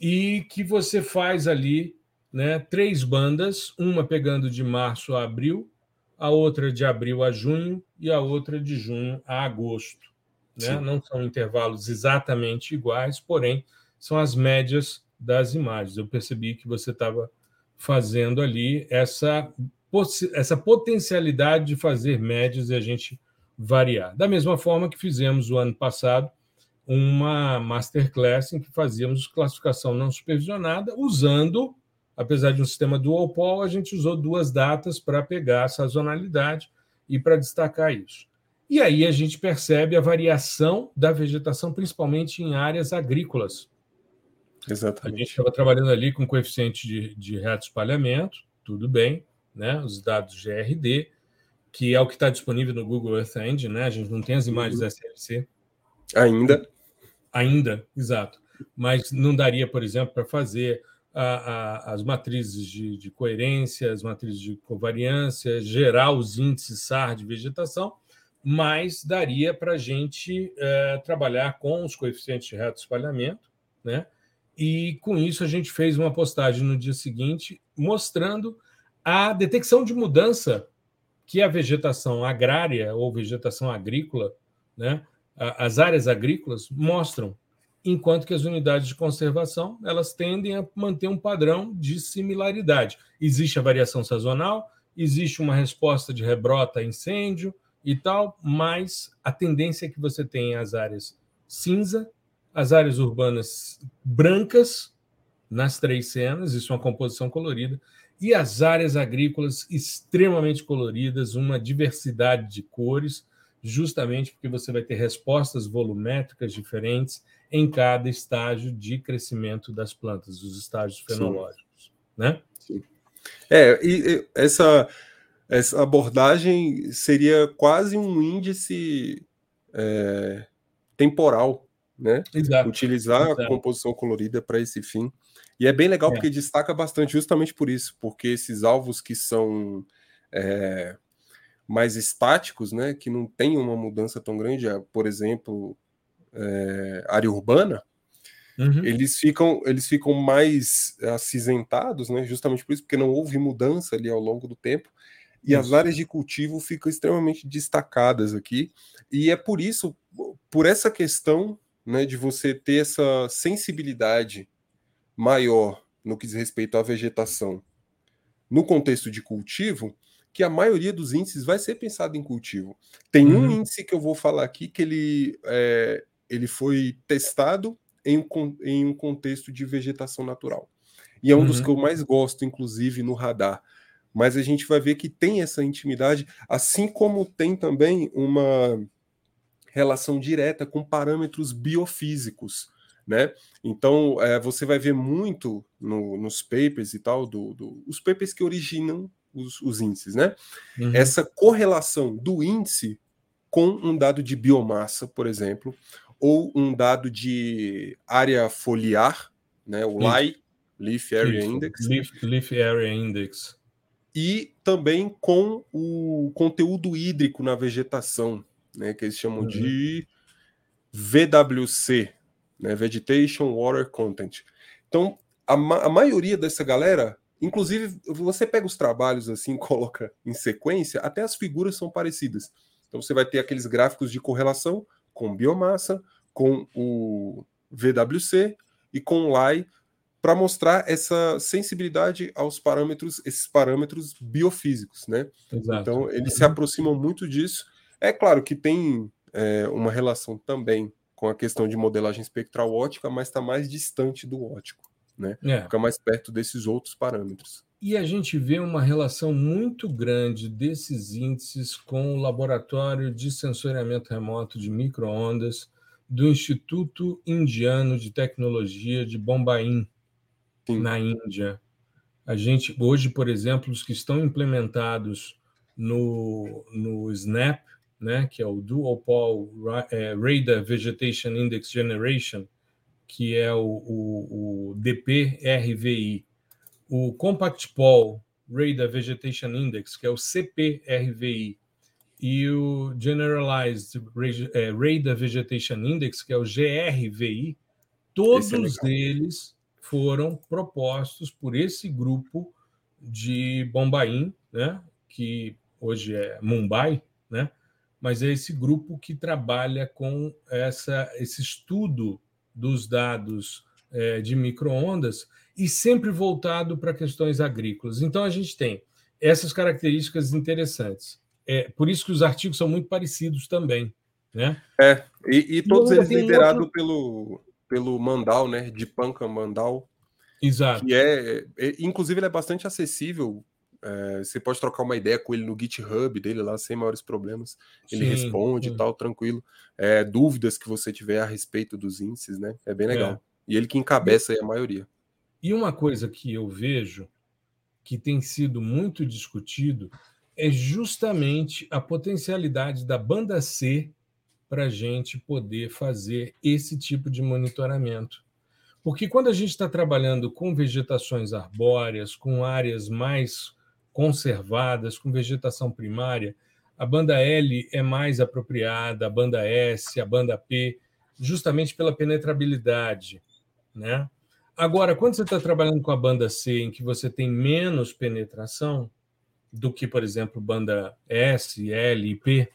e que você faz ali né, três bandas, uma pegando de março a abril, a outra de abril a junho e a outra de junho a agosto. Né? Não são intervalos exatamente iguais, porém são as médias das imagens. Eu percebi que você estava fazendo ali essa, essa potencialidade de fazer médias e a gente variar. Da mesma forma que fizemos o ano passado uma masterclass em que fazíamos classificação não supervisionada usando, apesar de um sistema dual pol, a gente usou duas datas para pegar a sazonalidade e para destacar isso. E aí a gente percebe a variação da vegetação, principalmente em áreas agrícolas. Exatamente. A gente estava trabalhando ali com coeficiente de, de reto espalhamento, tudo bem, né? os dados GRD, que é o que está disponível no Google Earth Engine, né? a gente não tem as imagens uhum. SLC. Ainda. Ainda, exato. Mas não daria, por exemplo, para fazer a, a, as matrizes de, de, coerência, as matrizes de covariância, gerar os índices SAR de vegetação, mas daria para a gente é, trabalhar com os coeficientes de reto espalhamento, né? E com isso a gente fez uma postagem no dia seguinte mostrando a detecção de mudança que a vegetação agrária ou vegetação agrícola, né, as áreas agrícolas mostram, enquanto que as unidades de conservação elas tendem a manter um padrão de similaridade. Existe a variação sazonal, existe uma resposta de rebrota a incêndio, e tal, mas a tendência é que você tenha as áreas cinza, as áreas urbanas brancas nas três cenas, isso é uma composição colorida, e as áreas agrícolas extremamente coloridas, uma diversidade de cores, justamente porque você vai ter respostas volumétricas diferentes em cada estágio de crescimento das plantas, os estágios fenológicos, Sim. né? Sim. É, e essa essa abordagem seria quase um índice é, temporal, né? Exato. Utilizar Exato. a composição colorida para esse fim. E é bem legal é. porque destaca bastante justamente por isso, porque esses alvos que são é, mais estáticos, né, que não tem uma mudança tão grande, é, por exemplo, é, área urbana, uhum. eles ficam eles ficam mais acinzentados, né, justamente por isso, porque não houve mudança ali ao longo do tempo. E isso. as áreas de cultivo ficam extremamente destacadas aqui. E é por isso, por essa questão né, de você ter essa sensibilidade maior no que diz respeito à vegetação no contexto de cultivo, que a maioria dos índices vai ser pensado em cultivo. Tem uhum. um índice que eu vou falar aqui que ele, é, ele foi testado em um, em um contexto de vegetação natural. E é um uhum. dos que eu mais gosto, inclusive, no radar, mas a gente vai ver que tem essa intimidade, assim como tem também uma relação direta com parâmetros biofísicos né? Então, é, você vai ver muito no, nos papers e tal, do, do, os papers que originam os, os índices, né? Uhum. Essa correlação do índice com um dado de biomassa, por exemplo, ou um dado de área foliar, né? O LAI, Leaf Area Index. Leaf, Leaf Area Index. E também com o conteúdo hídrico na vegetação, né? Que eles chamam uhum. de VWC, né? Vegetation Water Content. Então, a, ma a maioria dessa galera, inclusive, você pega os trabalhos assim, *laughs* coloca em sequência, até as figuras são parecidas. Então, você vai ter aqueles gráficos de correlação com biomassa, com o VWC e com o LAI, para mostrar essa sensibilidade aos parâmetros, esses parâmetros biofísicos, né? Exato. Então, eles se aproximam muito disso. É claro que tem é, uma relação também com a questão de modelagem espectral ótica, mas está mais distante do ótico, né? É. Fica mais perto desses outros parâmetros. E a gente vê uma relação muito grande desses índices com o laboratório de sensoriamento remoto de microondas do Instituto Indiano de Tecnologia de Bombaim, Sim. na Índia. A gente hoje, por exemplo, os que estão implementados no, no SNAP, né, que é o Dual Pole é, Radar Vegetation Index Generation, que é o, o, o DPRVI, o Compact Pole Radar Vegetation Index, que é o CPRVI, e o Generalized é, Radar Vegetation Index, que é o GRVI, é todos é eles foram propostos por esse grupo de Bombaim, né, que hoje é Mumbai, né, mas é esse grupo que trabalha com essa, esse estudo dos dados é, de microondas e sempre voltado para questões agrícolas. Então a gente tem essas características interessantes. É por isso que os artigos são muito parecidos também, né? É e, e todos e eles liderados outro... pelo pelo Mandal, né? De Panca Mandal. Exato. Que é, é, inclusive, ele é bastante acessível é, você pode trocar uma ideia com ele no GitHub dele lá, sem maiores problemas. Ele sim, responde e tal, tranquilo. É, dúvidas que você tiver a respeito dos índices, né? É bem legal. É. E ele que encabeça aí a maioria. E uma coisa que eu vejo que tem sido muito discutido é justamente a potencialidade da banda C para a gente poder fazer esse tipo de monitoramento. Porque quando a gente está trabalhando com vegetações arbóreas, com áreas mais conservadas, com vegetação primária, a banda L é mais apropriada, a banda S, a banda P, justamente pela penetrabilidade. Né? Agora, quando você está trabalhando com a banda C, em que você tem menos penetração do que, por exemplo, banda S, L e P,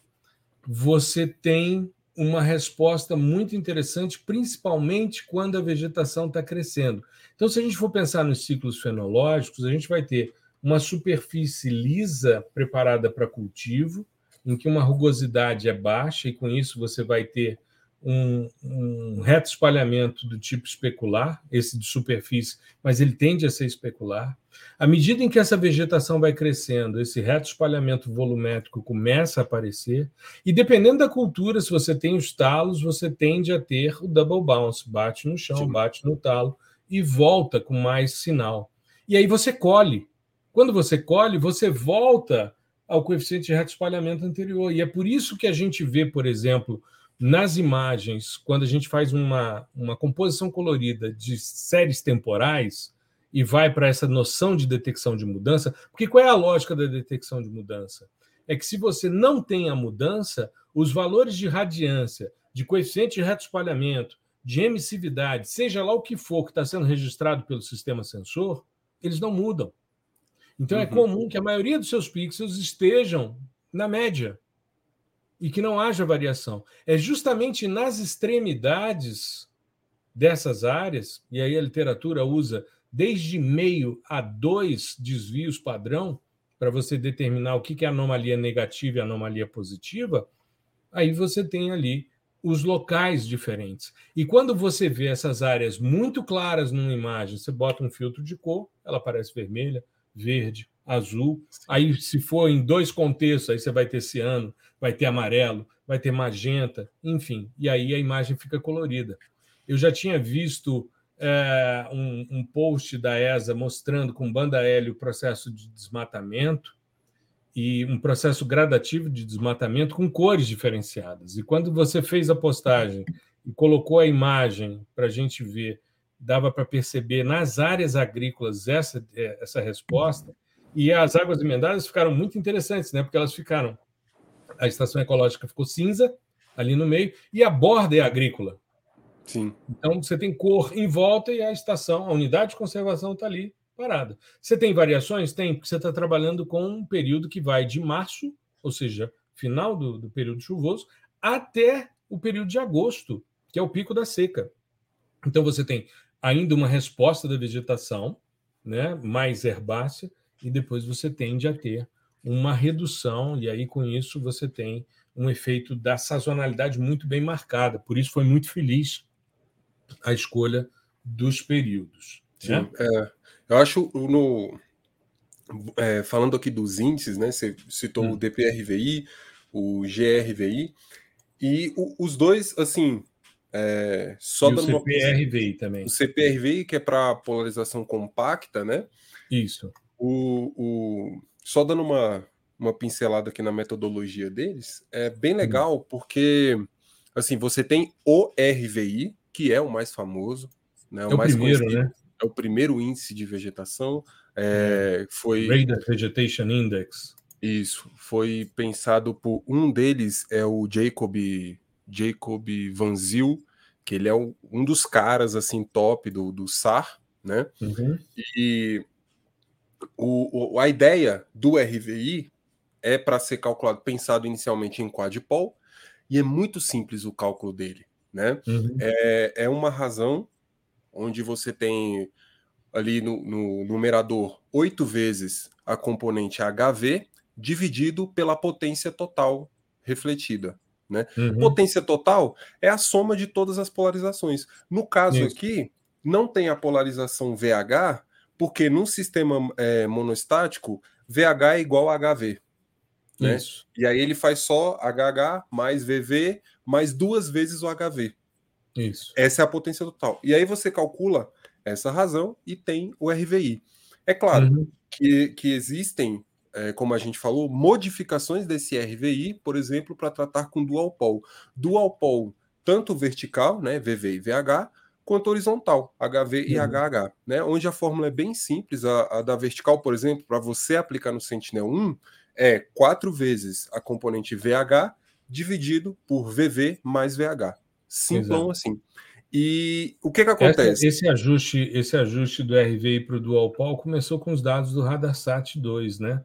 você tem uma resposta muito interessante, principalmente quando a vegetação está crescendo. Então, se a gente for pensar nos ciclos fenológicos, a gente vai ter uma superfície lisa preparada para cultivo, em que uma rugosidade é baixa, e com isso você vai ter um, um reto espalhamento do tipo especular, esse de superfície, mas ele tende a ser especular. À medida em que essa vegetação vai crescendo, esse reto espalhamento volumétrico começa a aparecer, e dependendo da cultura, se você tem os talos, você tende a ter o double bounce, bate no chão, Sim. bate no talo e volta com mais sinal. E aí você colhe quando você colhe, você volta ao coeficiente de reto espalhamento anterior. E é por isso que a gente vê, por exemplo, nas imagens, quando a gente faz uma, uma composição colorida de séries temporais e vai para essa noção de detecção de mudança, porque qual é a lógica da detecção de mudança? É que se você não tem a mudança, os valores de radiância, de coeficiente de reto espalhamento, de emissividade, seja lá o que for que está sendo registrado pelo sistema sensor, eles não mudam. Então é uhum. é comum que a maioria dos seus pixels estejam na média e que não haja variação. É justamente nas extremidades dessas áreas, e aí a literatura usa desde meio a dois desvios padrão para você determinar o que é anomalia negativa e anomalia positiva, aí você tem ali os locais diferentes. E quando você vê essas áreas muito claras numa imagem, você bota um filtro de cor, ela aparece vermelha, verde, azul. Aí, se for em dois contextos, aí você vai ter ciano, vai ter amarelo, vai ter magenta, enfim. E aí a imagem fica colorida. Eu já tinha visto é, um, um, post da ESA mostrando com banda L o processo de desmatamento e um processo gradativo de desmatamento com cores diferenciadas. E quando você fez a postagem e colocou a imagem para a gente ver, dava para perceber nas áreas agrícolas essa, é, essa resposta. E as águas emendadas ficaram muito interessantes, né? porque elas ficaram. A estação ecológica ficou cinza ali no meio e a borda é agrícola. Sim. Então você tem cor em volta e a estação, a unidade de conservação está ali parada. Você tem variações? Tem, porque você está trabalhando com um período que vai de março, ou seja, final do, do período chuvoso, até o período de agosto, que é o pico da seca. Então você tem ainda uma resposta da vegetação, né, mais herbácea, e depois você tende a ter uma redução, e aí com isso você tem um efeito da sazonalidade muito bem marcada. Por isso foi muito feliz a escolha dos períodos. Né? é, eu acho no é, falando aqui dos índices, né? Você citou hum. o DPRVI, o GRVI e o, os dois, assim, é, só e dando o CPRVI uma... também. O CPRVI que é para polarização compacta, né? Isso. O, o só dando uma uma pincelada aqui na metodologia deles, é bem hum. legal hum. porque assim você tem o RVI que é o mais famoso, né? O, é o mais primeiro, né? é o primeiro índice de vegetação. É, foi Radar Vegetation Index. Isso, foi pensado por um deles é o Jacob Jacob Van Zyl, que ele é um, um dos caras assim top do, do SAR, né? Uhum. E o, o, a ideia do RVI é para ser calculado, pensado inicialmente em quadpol, e é muito simples o cálculo dele, né? Uhum. É, é uma razão onde você tem ali no, no numerador oito vezes a componente HV dividido pela potência total refletida. Né? Uhum. Potência total é a soma de todas as polarizações. No caso Isso. aqui, não tem a polarização VH, porque num sistema é, monostático, VH é igual a HV. Né? Isso. E aí ele faz só HH mais VV mais duas vezes o HV. Isso. Essa é a potência total. E aí você calcula essa razão e tem o RVI. É claro uhum. que, que existem, é, como a gente falou, modificações desse RVI, por exemplo, para tratar com dual pole. Dual pole, tanto vertical, né, VV e VH, quanto horizontal, HV e uhum. HH, né? Onde a fórmula é bem simples, a, a da vertical, por exemplo, para você aplicar no Sentinel-1, é quatro vezes a componente VH dividido por VV mais VH. Simplão Exato. assim. E o que que acontece? Esse, esse ajuste, esse ajuste do RVI para o Dual Pol começou com os dados do RadarSat 2, né?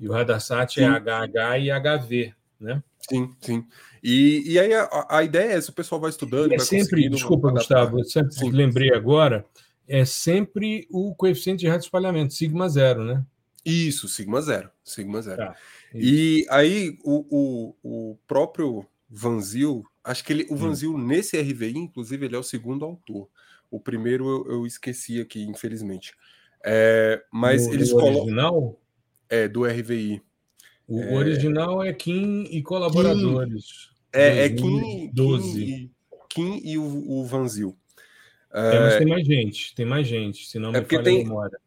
E o RadarSat é HH e HV, né? Sim, sim. E, e aí a, a ideia é essa, o pessoal vai estudando. E é sempre, desculpa, Gustavo, eu sempre sim. lembrei agora, é sempre o coeficiente de reto espalhamento, sigma zero, né? Isso, sigma zero, sigma zero. Tá, e aí o, o, o próprio Vanzil Acho que ele, o Vanzil, hum. nesse RVI, inclusive, ele é o segundo autor. O primeiro eu, eu esqueci aqui, infelizmente. É, mas eles colocam. É, do RVI. O é... original é Kim e colaboradores. Kim. É, é Kim, 12. Kim, Kim e o, o Vanzil. É, mas tem mais gente, tem mais gente, senão é me falha tem, a memória.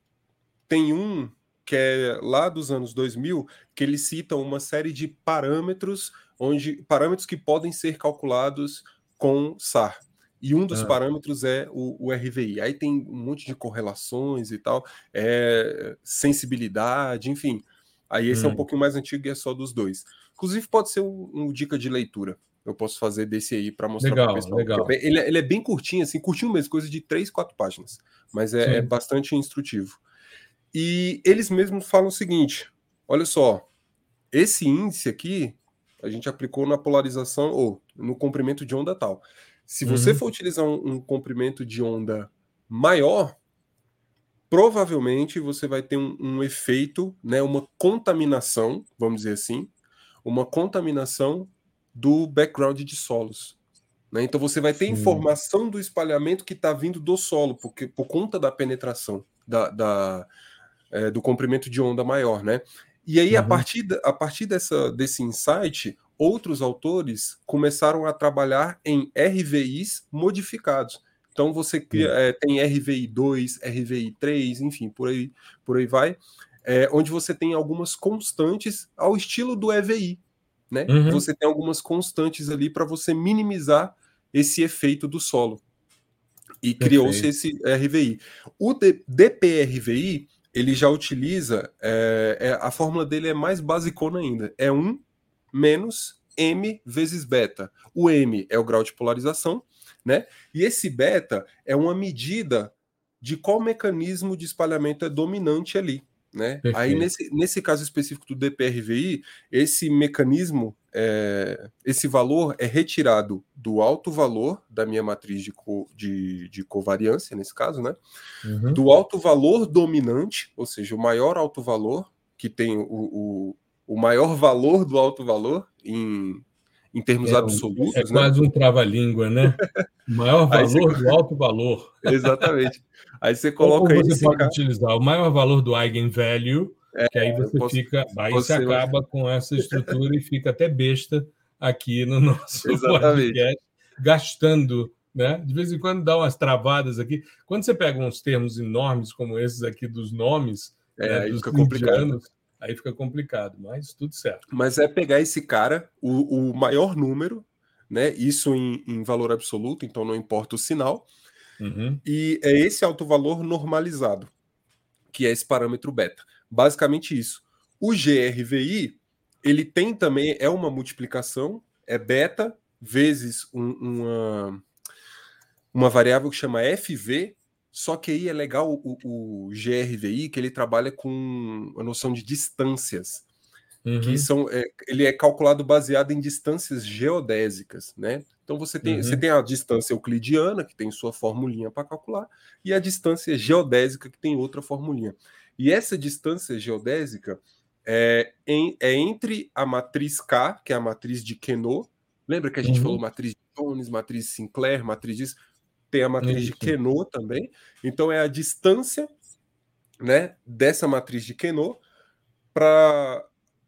Tem um que é lá dos anos 2000, que ele cita uma série de parâmetros onde parâmetros que podem ser calculados com SAR. E um dos ah. parâmetros é o, o, RVI. Aí tem um monte de correlações e tal, é, sensibilidade, enfim. Aí esse hum. é um hum. pouquinho mais antigo e é só dos dois. Inclusive, pode ser um, um dica de leitura. Eu posso fazer desse aí para mostrar para o pessoal. Legal. Ele, é, ele, é bem curtinho, assim, curtinho mesmo, coisa de três, quatro páginas. Mas é, é bastante instrutivo. E eles mesmos falam o seguinte: olha só, esse índice aqui a gente aplicou na polarização ou no comprimento de onda tal. Se você uhum. for utilizar um, um, comprimento de onda maior, provavelmente você vai ter um, um, efeito, né, uma contaminação, vamos dizer assim, uma contaminação do background de solos. Né? Então você vai ter Sim. informação do espalhamento que está vindo do solo, porque por conta da penetração da, da é, do comprimento de onda maior, né? E aí, uhum. a partir, a partir dessa, desse insight, outros autores começaram a trabalhar em RVIs modificados. Então você cria, é, tem RVI 2, RVI 3, enfim, por aí, por aí vai, é, onde você tem algumas constantes ao estilo do EVI, né? Uhum. Você tem algumas constantes ali para você minimizar esse efeito do solo. E criou-se esse RVI. O DPRVI ele já utiliza é, é, a fórmula dele é mais basicona ainda. É 1 menos m vezes beta. O m é o grau de polarização, né? E esse beta é uma medida de qual mecanismo de espalhamento é dominante ali. Né? Aí, nesse, nesse caso específico do DPRVI, esse mecanismo, é, esse valor é retirado do alto valor da minha matriz de, co, de, de covariância, nesse caso, né? Uhum. do alto valor dominante, ou seja, o maior alto valor, que tem o, o, o maior valor do alto valor em, em termos é, absolutos. É né? quase um trava-língua, né? O maior valor você... do alto valor. Exatamente. Aí você coloca Ou você pode cara... utilizar o maior valor do eigenvalue, é, que aí você posso, fica. Aí você acaba com essa estrutura e fica até besta aqui no *laughs* nosso Exatamente. podcast, gastando. Né? De vez em quando dá umas travadas aqui. Quando você pega uns termos enormes como esses aqui dos nomes, é, né, dos fica complicado. Aí fica complicado, mas tudo certo. Mas é pegar esse cara, o, o maior número, né? Isso em, em valor absoluto, então não importa o sinal, Uhum. E é esse alto valor normalizado, que é esse parâmetro beta. Basicamente isso. O GRVI, ele tem também, é uma multiplicação, é beta vezes um, uma, uma variável que chama FV, só que aí é legal o, o GRVI, que ele trabalha com a noção de distâncias. Uhum. que são é, ele é calculado baseado em distâncias geodésicas, né? Então você tem, uhum. você tem a distância euclidiana, que tem sua formulinha para calcular, e a distância geodésica, que tem outra formulinha. E essa distância geodésica é, em, é entre a matriz K, que é a matriz de Queneau, lembra que a gente uhum. falou matriz de Jones, matriz Sinclair, matriz disso, tem a matriz de Queneau também, então é a distância né, dessa matriz de Queneau para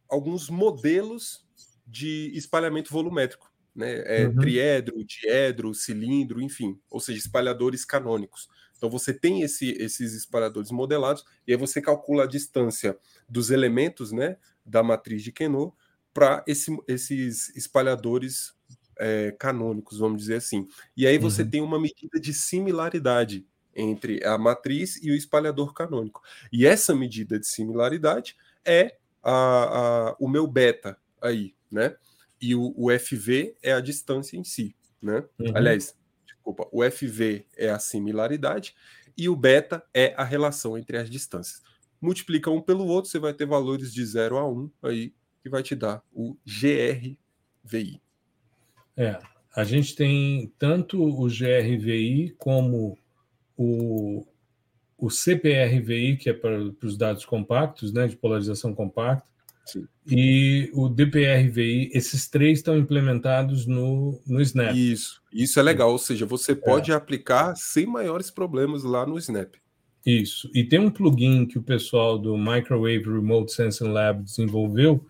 alguns modelos de espalhamento volumétrico, né? É, uhum. Triedro, diedro, cilindro, enfim, ou seja, espalhadores canônicos. Então você tem esse, esses espalhadores modelados e aí você calcula a distância dos elementos, né, da matriz de Queneau para esse, esses espalhadores é, canônicos, vamos dizer assim. E aí você uhum. tem uma medida de similaridade entre a matriz e o espalhador canônico. E essa medida de similaridade é a, a, o meu beta aí, né? E o, o, FV é a distância em si, né? Uhum. Aliás, desculpa, o FV é a similaridade e o beta é a relação entre as distâncias. Multiplica um pelo outro, você vai ter valores de 0 a 1 aí, que vai te dar o GRVI. É, a gente tem tanto o GRVI como o o CPRVI, que é para, para os dados compactos, né, de polarização compacta, Sim. e o DPRVI, esses três estão implementados no, no Snap. Isso, isso é legal, ou seja, você pode é. aplicar sem maiores problemas lá no Snap. Isso, e tem um plugin que o pessoal do Microwave Remote Sensing Lab desenvolveu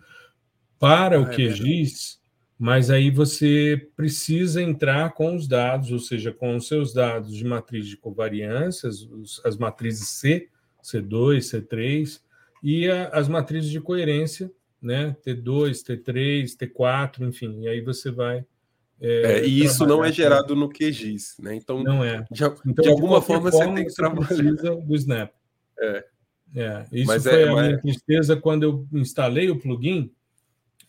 para ah, o QGIS, é mas aí você precisa entrar com os dados, ou seja, com os seus dados de matriz de covariâncias, as matrizes C, C2, C3, e a, as matrizes de coerência, né? T2, T3, T4, enfim, e aí você vai. É, é, e isso não é gerado no QGIS, né? Então, não é. De, então, de alguma forma, forma, você tem que trabalhar. Precisa do Snap. É. É, isso mas foi é, a minha tristeza quando eu instalei o plugin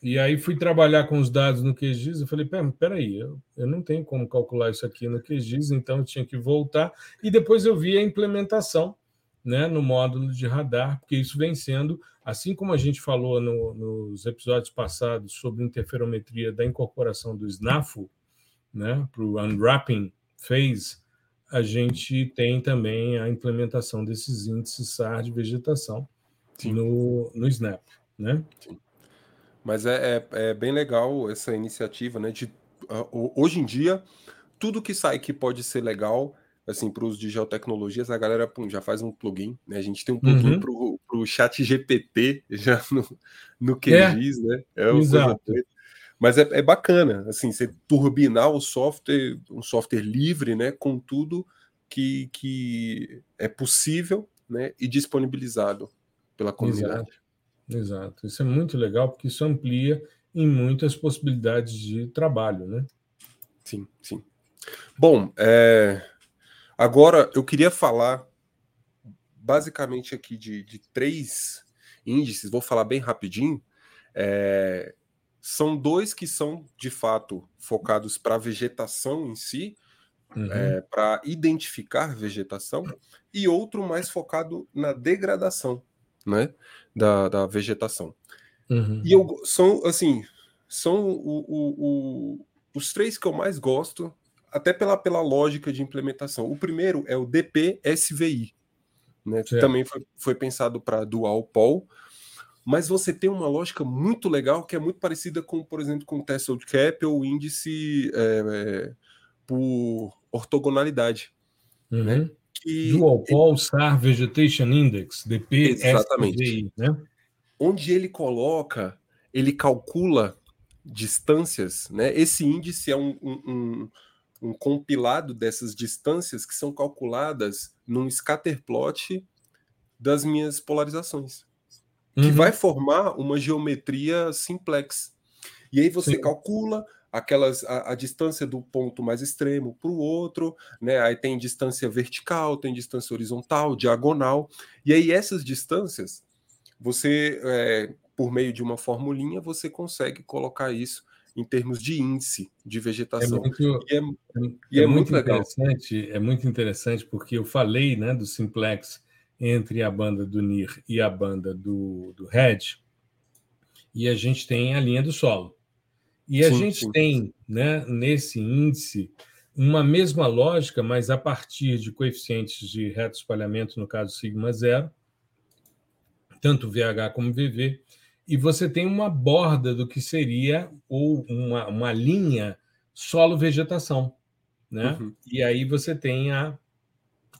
e aí fui trabalhar com os dados no QGIS, eu falei, peraí, eu, eu não tenho como calcular isso aqui no QGIS, então eu tinha que voltar. E depois eu vi a implementação né, no módulo de radar, porque isso vem sendo, assim como a gente falou no, nos episódios passados sobre interferometria da incorporação do SNAFO né, para o unwrapping phase, a gente tem também a implementação desses índices SAR de vegetação no, no SNAP. Né? Sim. Mas é, é, é, bem legal essa iniciativa, né? De, uh, hoje em dia, tudo que sai que pode ser legal, assim, para os de geotecnologias, a galera pum, já faz um plugin, né? A gente tem um plugin uhum. para o chat GPT *laughs* já no, no QGIS, é, né? É Exato. Mas é, é bacana, assim, você turbinar o software, um software livre, né? Com tudo que, que é possível né, e disponibilizado pela comunidade. Exato. Exato. Isso é muito legal, porque isso amplia em muitas possibilidades de trabalho, né? Sim, sim. Bom, é... agora eu queria falar basicamente aqui de, de três índices, vou falar bem rapidinho. É... São dois que são, de fato, focados para a vegetação em si, uhum. é, para identificar vegetação, e outro mais focado na degradação né, da, da vegetação. Uhum. E eu são assim, são o, o, o, os três que eu mais gosto, até pela, pela lógica de implementação. O primeiro é o DPSVI, né, que também foi, foi pensado para dual pole, mas você tem uma lógica muito legal que é muito parecida com, por exemplo, com o threshold cap ou o índice é, é, por ortogonalidade. Uhum. Né? Que Dual Pole SAR Vegetation Index, DPSVI, Exatamente. né? Onde ele coloca, ele calcula distâncias, né? Esse índice é um, um, um compilado dessas distâncias que são calculadas num scatterplot das minhas polarizações, uhum. que vai formar uma geometria simplex. E aí você Sim. calcula aquelas a, a, distância do ponto mais extremo para o outro, né? Aí tem distância vertical, tem distância horizontal, diagonal, e aí essas distâncias você é, por meio de uma formulinha você consegue colocar isso em termos de índice de vegetação. É muito, e é, e é, é muito, muito interessante, é muito interessante porque eu falei, né, do simplex entre a banda do NIR e a banda do, do Red, e a gente tem a linha do solo. E a sim, gente sim. tem, né, nesse índice, uma mesma lógica, mas a partir de coeficientes de reto espalhamento, no caso sigma zero, tanto VH como VV, e você tem uma borda do que seria ou uma, uma linha solo-vegetação. Né? Uhum. E aí você tem a,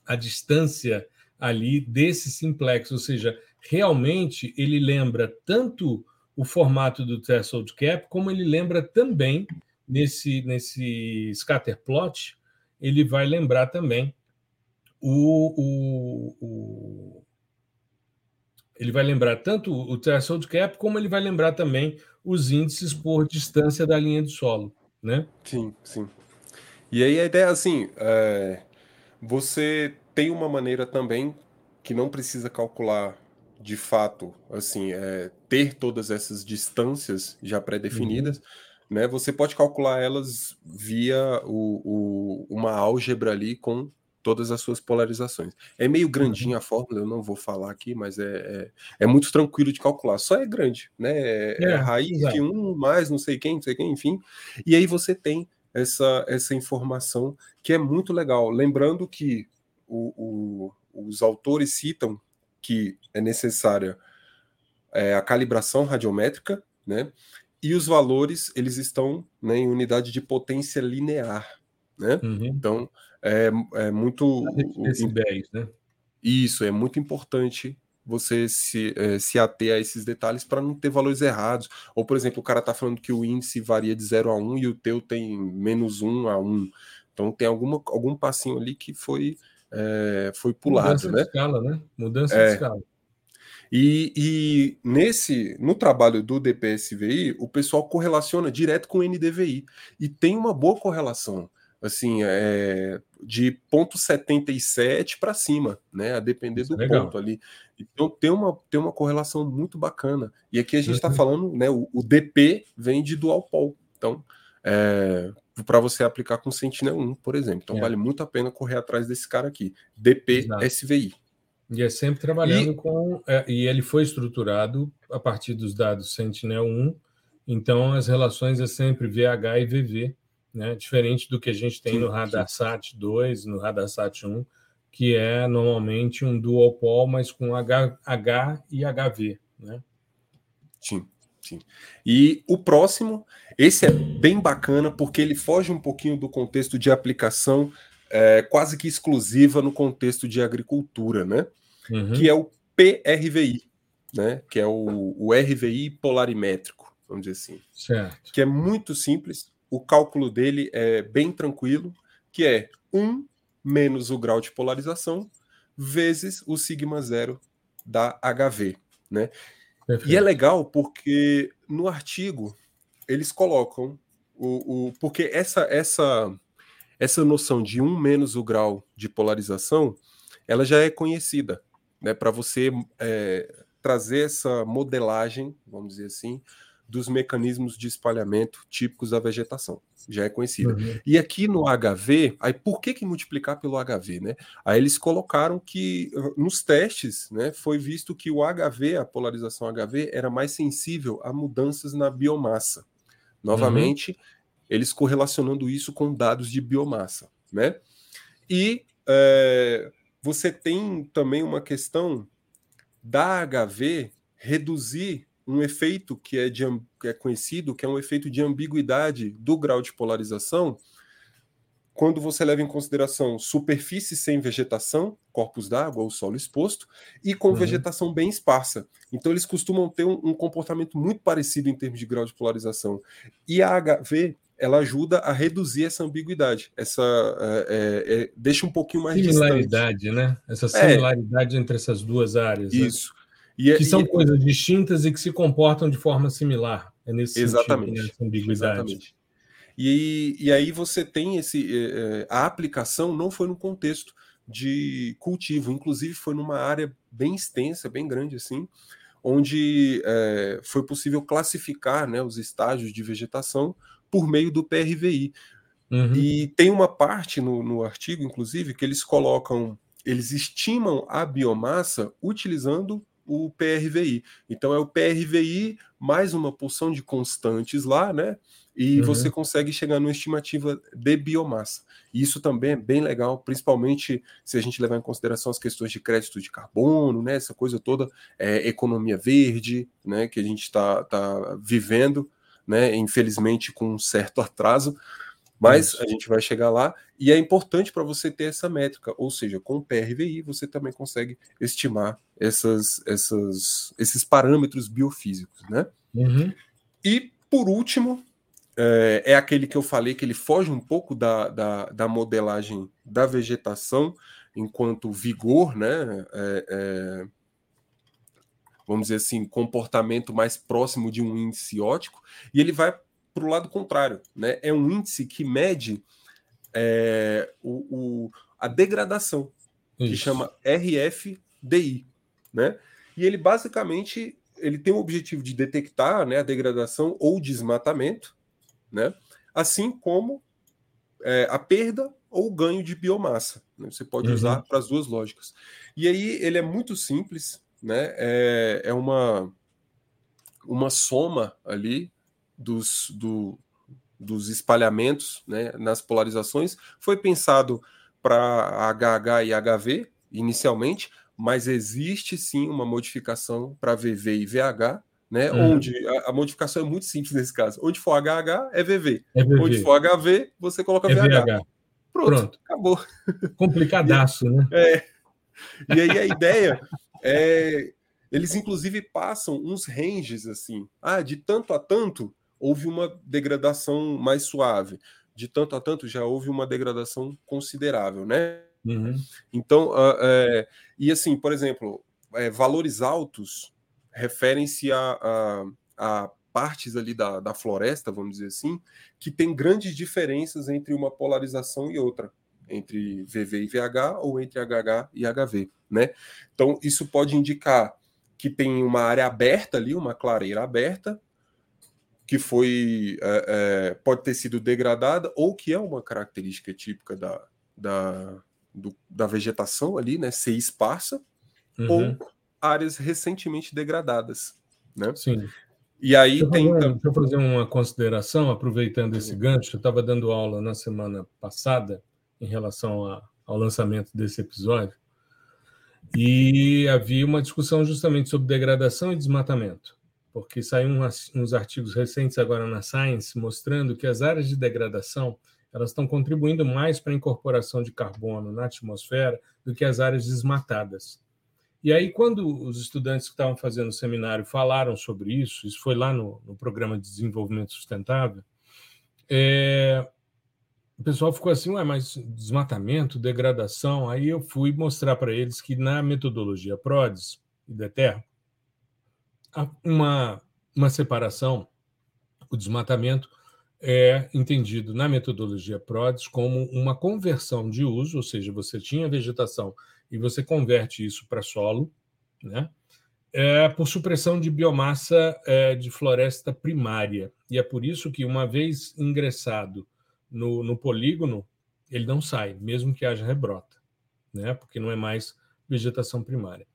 a distância ali desse simplex, ou seja, realmente ele lembra tanto o formato do threshold cap, como ele lembra também nesse nesse scatterplot, ele vai lembrar também o, o, o, ele vai lembrar tanto o threshold cap como ele vai lembrar também os índices por distância da linha de solo, né? Sim, sim. E aí a ideia assim, é, você tem uma maneira também que não precisa calcular de fato, assim, é, ter todas essas distâncias já pré-definidas, uhum. né? Você pode calcular elas via o, o, uma álgebra ali com todas as suas polarizações. É meio grandinha uhum. a fórmula, eu não vou falar aqui, mas é, é, é muito tranquilo de calcular. Só é grande, né? É, é, é raiz de um mais não sei quem, não sei quem, enfim. E aí você tem essa, essa informação que é muito legal. Lembrando que o, o, os autores citam que é necessária é, a calibração radiométrica, né? E os valores eles estão né, em unidade de potência linear, né? Uhum. Então é, é muito decibéis, né? Isso é muito importante você se, é, se ater a esses detalhes para não ter valores errados. Ou, por exemplo, o cara está falando que o índice varia de 0 a 1 e o teu tem menos 1 a 1. Então tem alguma, algum passinho ali que foi é, foi pulado, Mudança né? de escala, né? Mudança é. de escala. E, e, nesse no trabalho do DPSVI, o pessoal correlaciona direto com o NDVI e tem uma boa correlação, assim, é, de ponto 77 para cima, né? A depender Isso do é ponto ali. Então tem uma, tem uma correlação muito bacana. E aqui a gente está uhum. falando, né? O, o, DP vem de dual pole. Então, é, para você aplicar com Sentinel 1, por exemplo. Então é. vale muito a pena correr atrás desse cara aqui, DPSVI. E é sempre trabalhando e... com. É, e ele foi estruturado a partir dos dados Sentinel 1, então as relações é sempre VH e VV, né? diferente do que a gente tem sim, no RadarSat 2, no RadarSat 1, que é normalmente um dual pole, mas com H, H e HV. Né? Sim. Sim. E o próximo, esse é bem bacana porque ele foge um pouquinho do contexto de aplicação é, quase que exclusiva no contexto de agricultura, né? Uhum. Que é o PRVI, né? Que é o, o RVI polarimétrico, vamos dizer assim. Certo. Que é muito simples, o cálculo dele é bem tranquilo, que é 1 menos o grau de polarização vezes o sigma zero da HV, né? E é legal porque no artigo eles colocam o, o porque essa essa essa noção de um menos o grau de polarização ela já é conhecida, né? Para você é, trazer essa modelagem, vamos dizer assim, dos mecanismos de espalhamento típicos da vegetação. Já é conhecida. Uhum. E aqui no HV, aí por que, que multiplicar pelo HV, né? Aí eles colocaram que nos testes, né, foi visto que o HV, a polarização HV, era mais sensível a mudanças na biomassa. Novamente, uhum. eles correlacionando isso com dados de biomassa, né? E é, você tem também uma questão da HV reduzir um efeito que é, de, que é conhecido, que é um efeito de ambiguidade do grau de polarização, quando você leva em consideração superfície sem vegetação, corpos d'água ou solo exposto, e com uhum. vegetação bem esparsa. Então, eles costumam ter um, um, comportamento muito parecido em termos de grau de polarização. E a HV ela ajuda a reduzir essa ambiguidade, essa é, é, é deixa um pouquinho mais similaridade, distante. né? Essa é. similaridade entre essas duas áreas. Né? Isso. Né? E, é, que são e, coisas distintas e que se comportam de forma similar. É nesse exatamente, sentido, né, ambiguidade. Exatamente. E, e aí você tem esse. É, a aplicação não foi no contexto de cultivo, inclusive foi numa área bem extensa, bem grande assim, onde é, foi possível classificar né, os estágios de vegetação por meio do PRVI. Uhum. E tem uma parte no, no artigo, inclusive, que eles colocam, eles estimam a biomassa utilizando o PRVI. Então é o PRVI mais uma porção de constantes lá, né? E uhum. você consegue chegar numa estimativa de biomassa. E isso também é bem legal, principalmente se a gente levar em consideração as questões de crédito de carbono, né? Essa coisa toda, é, economia verde, né? Que a gente está tá vivendo, né? Infelizmente com um certo *laughs* atraso. Mas a gente vai chegar lá e é importante para você ter essa métrica, ou seja, com o PRVI você também consegue estimar essas, essas, esses parâmetros biofísicos, né? Uhum. E por último, é, é, aquele que eu falei que ele foge um pouco da, da, da modelagem da vegetação enquanto vigor, né? É, é, vamos dizer assim, comportamento mais próximo de um índice ótico, e ele vai para o lado contrário. Né? É um índice que mede é, o, o, a degradação, Isso. que chama RFDI. Né? E ele basicamente ele tem o objetivo de detectar né, a degradação ou desmatamento, né? assim como é, a perda ou o ganho de biomassa. Né? Você pode uhum. usar para as duas lógicas. E aí ele é muito simples, né? é, é uma, uma soma ali dos, do, dos espalhamentos né, nas polarizações foi pensado para HH e HV inicialmente, mas existe sim uma modificação para VV e VH, né? Uhum. Onde a, a, modificação é muito simples nesse caso. Onde for HH é VV. É VV. Onde for HV, você coloca é VH. VH. Pronto, Pronto, acabou. Complicadaço, né? *laughs* É. E aí a ideia é. Eles inclusive passam uns ranges assim. Ah, de tanto a tanto houve uma degradação mais suave. De tanto a tanto já houve uma degradação considerável, né? Uhum. Então, uh, é, e assim, por exemplo, é, valores altos referem-se a, a, a, partes ali da, da floresta, vamos dizer assim, que tem grandes diferenças entre uma polarização e outra, entre VV e VH ou entre HH e HV, né? Então, isso pode indicar que tem uma área aberta ali, uma clareira aberta, que foi é, é, pode ter sido degradada ou que é uma característica típica da, da, do, da vegetação ali, né, ser esparsa, uhum. ou áreas recentemente degradadas, né? Sim. E aí deixa tem. Fazer, deixa eu fazer uma consideração, aproveitando esse gancho. Eu estava dando aula na semana passada em relação a, ao lançamento desse episódio, e havia uma discussão justamente sobre degradação e desmatamento porque saíram uns artigos recentes agora na Science mostrando que as áreas de degradação elas estão contribuindo mais para a incorporação de carbono na atmosfera do que as áreas desmatadas. E aí, quando os estudantes que estavam fazendo o seminário falaram sobre isso, isso foi lá no, no programa de desenvolvimento sustentável, é, o pessoal ficou assim, ué, mas desmatamento, degradação. Aí eu fui mostrar para eles que na metodologia PRODES e DETER, uma, uma separação, o desmatamento é entendido na metodologia PRODES como uma conversão de uso, ou seja, você tinha vegetação e você converte isso para solo, né? É por supressão de biomassa é, de floresta primária. E é por isso que, uma vez ingressado no, no polígono, ele não sai, mesmo que haja rebrota, né? porque não é mais vegetação primária.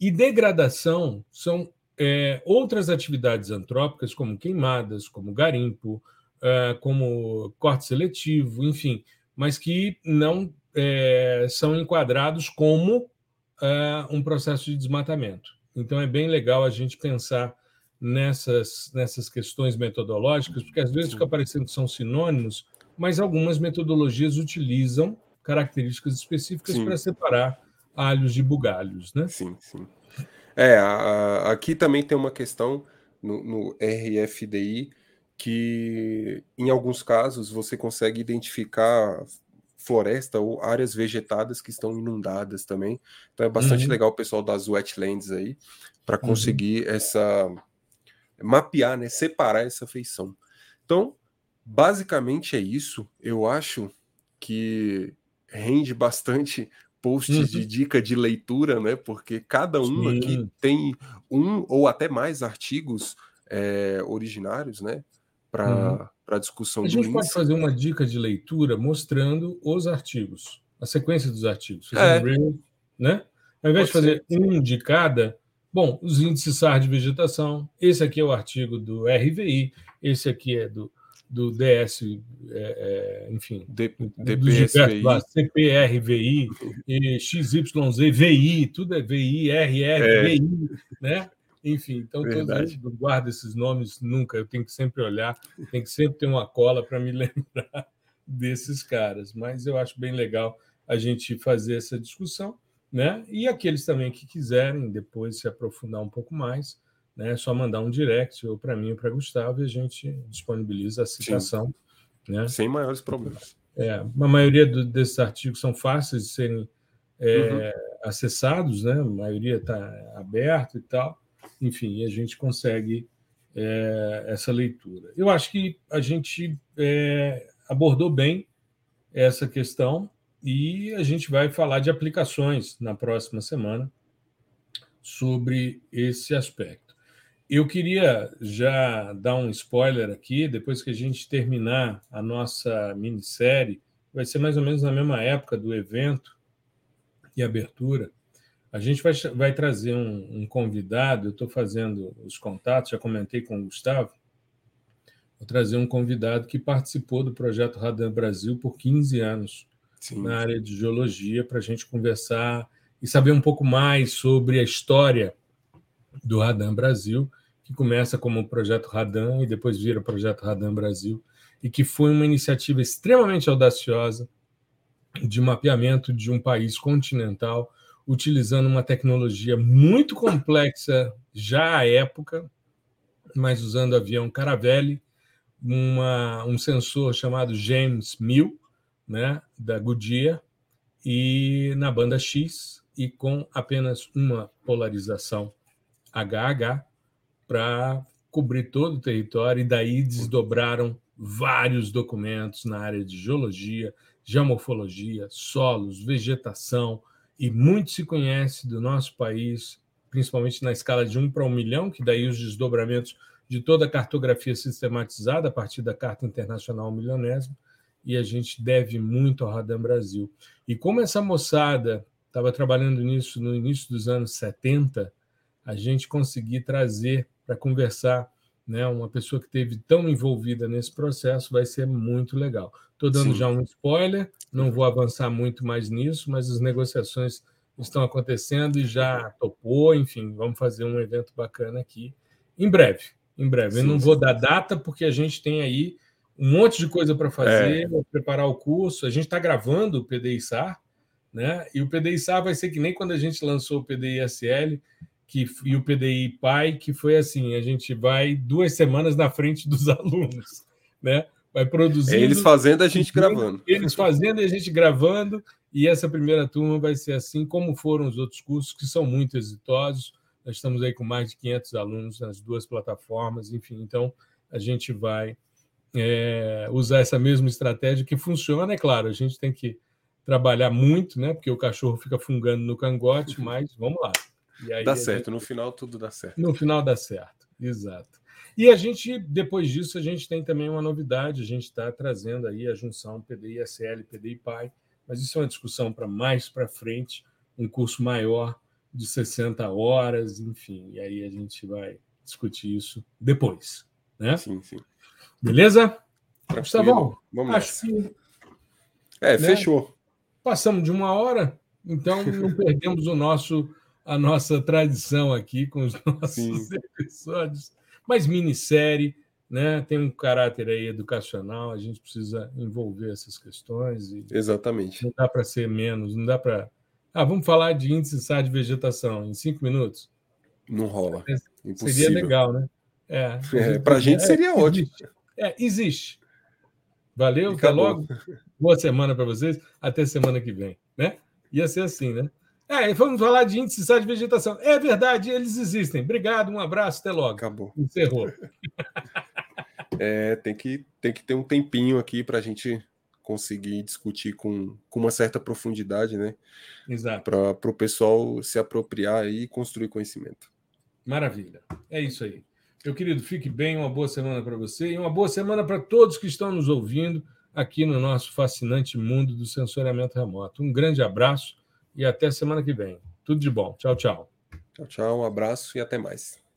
E degradação são é, outras atividades antrópicas, como queimadas, como garimpo, é, como corte seletivo, enfim, mas que não é, são enquadrados como é, um processo de desmatamento. Então, é bem legal a gente pensar nessas, nessas questões metodológicas, porque às vezes fica parecendo que são sinônimos, mas algumas metodologias utilizam características específicas para separar alhos de bugalhos, né? Sim, sim. É, a, a, aqui também tem uma questão no, no, RFDI que, em alguns casos, você consegue identificar floresta ou áreas vegetadas que estão inundadas também. Então é bastante uhum. legal o pessoal das wetlands aí para uhum. conseguir uhum. essa mapear, né, separar essa feição. Então, Basicamente é isso. Eu acho que rende bastante posts uhum. de dica de leitura, né? Porque cada um Sim. aqui tem um ou até mais artigos é, originários, né? Para uhum. discussão. A gente pode fazer uma dica de leitura mostrando os artigos, a sequência dos artigos, é. né? Ao invés pode de fazer ser. um de cada, bom, os índices SAR de vegetação, esse aqui é o artigo do RVI, esse aqui é do do DS, é, é, enfim, D, CPRVI, e XYZVI, tudo é VI, RR, é. VI, né? Enfim, então Verdade. todos eu guardo esses nomes nunca, eu tenho que sempre olhar, tem que sempre ter uma cola para me *laughs* lembrar desses caras, mas eu acho bem legal a gente fazer essa discussão, né? E aqueles também que quiserem depois se aprofundar um pouco mais, né? É só mandar um direct ou para mim ou para Gustavo e a gente disponibiliza a citação. Né? Sem maiores problemas. É, a maioria do, desses artigos são fáceis de serem é, uhum. acessados, né? A maioria está aberto e tal. Enfim, a gente consegue é, essa leitura. Eu acho que a gente é, abordou bem essa questão e a gente vai falar de aplicações na próxima semana sobre esse aspecto. Eu queria já dar um spoiler aqui, depois que a gente terminar a nossa minissérie, vai ser mais ou menos na mesma época do evento e abertura. A gente vai, vai trazer um, um convidado, eu estou fazendo os contatos, já comentei com o Gustavo, vou trazer um convidado que participou do projeto Radan Brasil por 15 anos Sim. na área de geologia, para a gente conversar e saber um pouco mais sobre a história do Radan Brasil que começa como o projeto Radan e depois vira o projeto Radan Brasil, e que foi uma iniciativa extremamente audaciosa de mapeamento de um país continental, utilizando uma tecnologia muito complexa já à época, mas usando avião Caravelle, uma, um sensor chamado James 1000, né, da Goodyear, e na banda X, e com apenas uma polarização HH, para cobrir todo o território, e daí desdobraram vários documentos na área de geologia, geomorfologia, solos, vegetação, e muito se conhece do nosso país, principalmente na escala de um para um milhão, que daí os desdobramentos de toda a cartografia sistematizada a partir da Carta Internacional Milionésima, e a gente deve muito ao Radam Brasil. E como essa moçada estava trabalhando nisso no início dos anos 70, a gente conseguir trazer para conversar, né? Uma pessoa que esteve tão envolvida nesse processo vai ser muito legal. Estou dando Sim. já um spoiler, não vou avançar muito mais nisso, mas as negociações estão acontecendo e já topou, enfim, vamos fazer um evento bacana aqui em breve. Em breve. Sim, Eu não vou dar data porque a gente tem aí um monte de coisa para fazer, é. preparar o curso. A gente está gravando o PDI-SAR, né? E o PDI-SAR vai ser que nem quando a gente lançou o PDI-SL, que, e o PDI Pai, que foi assim: a gente vai duas semanas na frente dos *laughs* alunos, né? vai produzindo. É eles fazendo, a gente gravando. Eles fazendo e a gente gravando. E essa primeira turma vai ser assim, como foram os outros cursos, que são muito exitosos. Nós estamos aí com mais de 500 alunos nas duas plataformas, enfim. Então, a gente vai é, usar essa mesma estratégia que funciona. É claro, a gente tem que trabalhar muito, né? Porque o cachorro fica fungando no cangote, *laughs* mas vamos lá. Dá certo, gente... no final tudo dá certo. No final dá certo, exato. E a gente, depois disso, a gente tem também uma novidade, a gente está trazendo aí a junção PDI-SL, PDI-PAI, mas isso é uma discussão para mais para frente, um curso maior de 60 horas, enfim, e aí a gente vai discutir isso depois, né? Sim, sim. Beleza? Tá bom. Vamos Acho que, é, né? fechou. Passamos de uma hora, então não *laughs* perdemos o nosso a nossa tradição aqui com os *laughs* nossos sim. episódios mas minissérie, né? Tem um caráter aí educacional, a gente precisa envolver essas questões. E Exatamente. Não dá para ser menos, não dá para. Ah, vamos falar de índice de vegetação em cinco minutos? Não rola. É, seria legal, né? É, é para a gente seria é, ótimo. Existe. É, existe. Valeu, até logo. Boa semana para vocês. Até semana que vem, né? Ia ser assim, né? É, vamos falar de índice de vegetação. É verdade, eles existem. Obrigado, um abraço, até logo. Acabou. Encerrou. *laughs* é, tem que, tem que ter um tempinho aqui para a gente conseguir discutir com, com uma certa profundidade, né? Exato. Para o pessoal se apropriar e construir conhecimento. Maravilha. É isso aí. Meu querido, fique bem, uma boa semana para você e uma boa semana para todos que estão nos ouvindo aqui no nosso fascinante mundo do sensoriamento remoto. Um grande abraço e até semana que vem. Tudo de bom. Tchau, tchau. Tchau, tchau. Um abraço e até mais.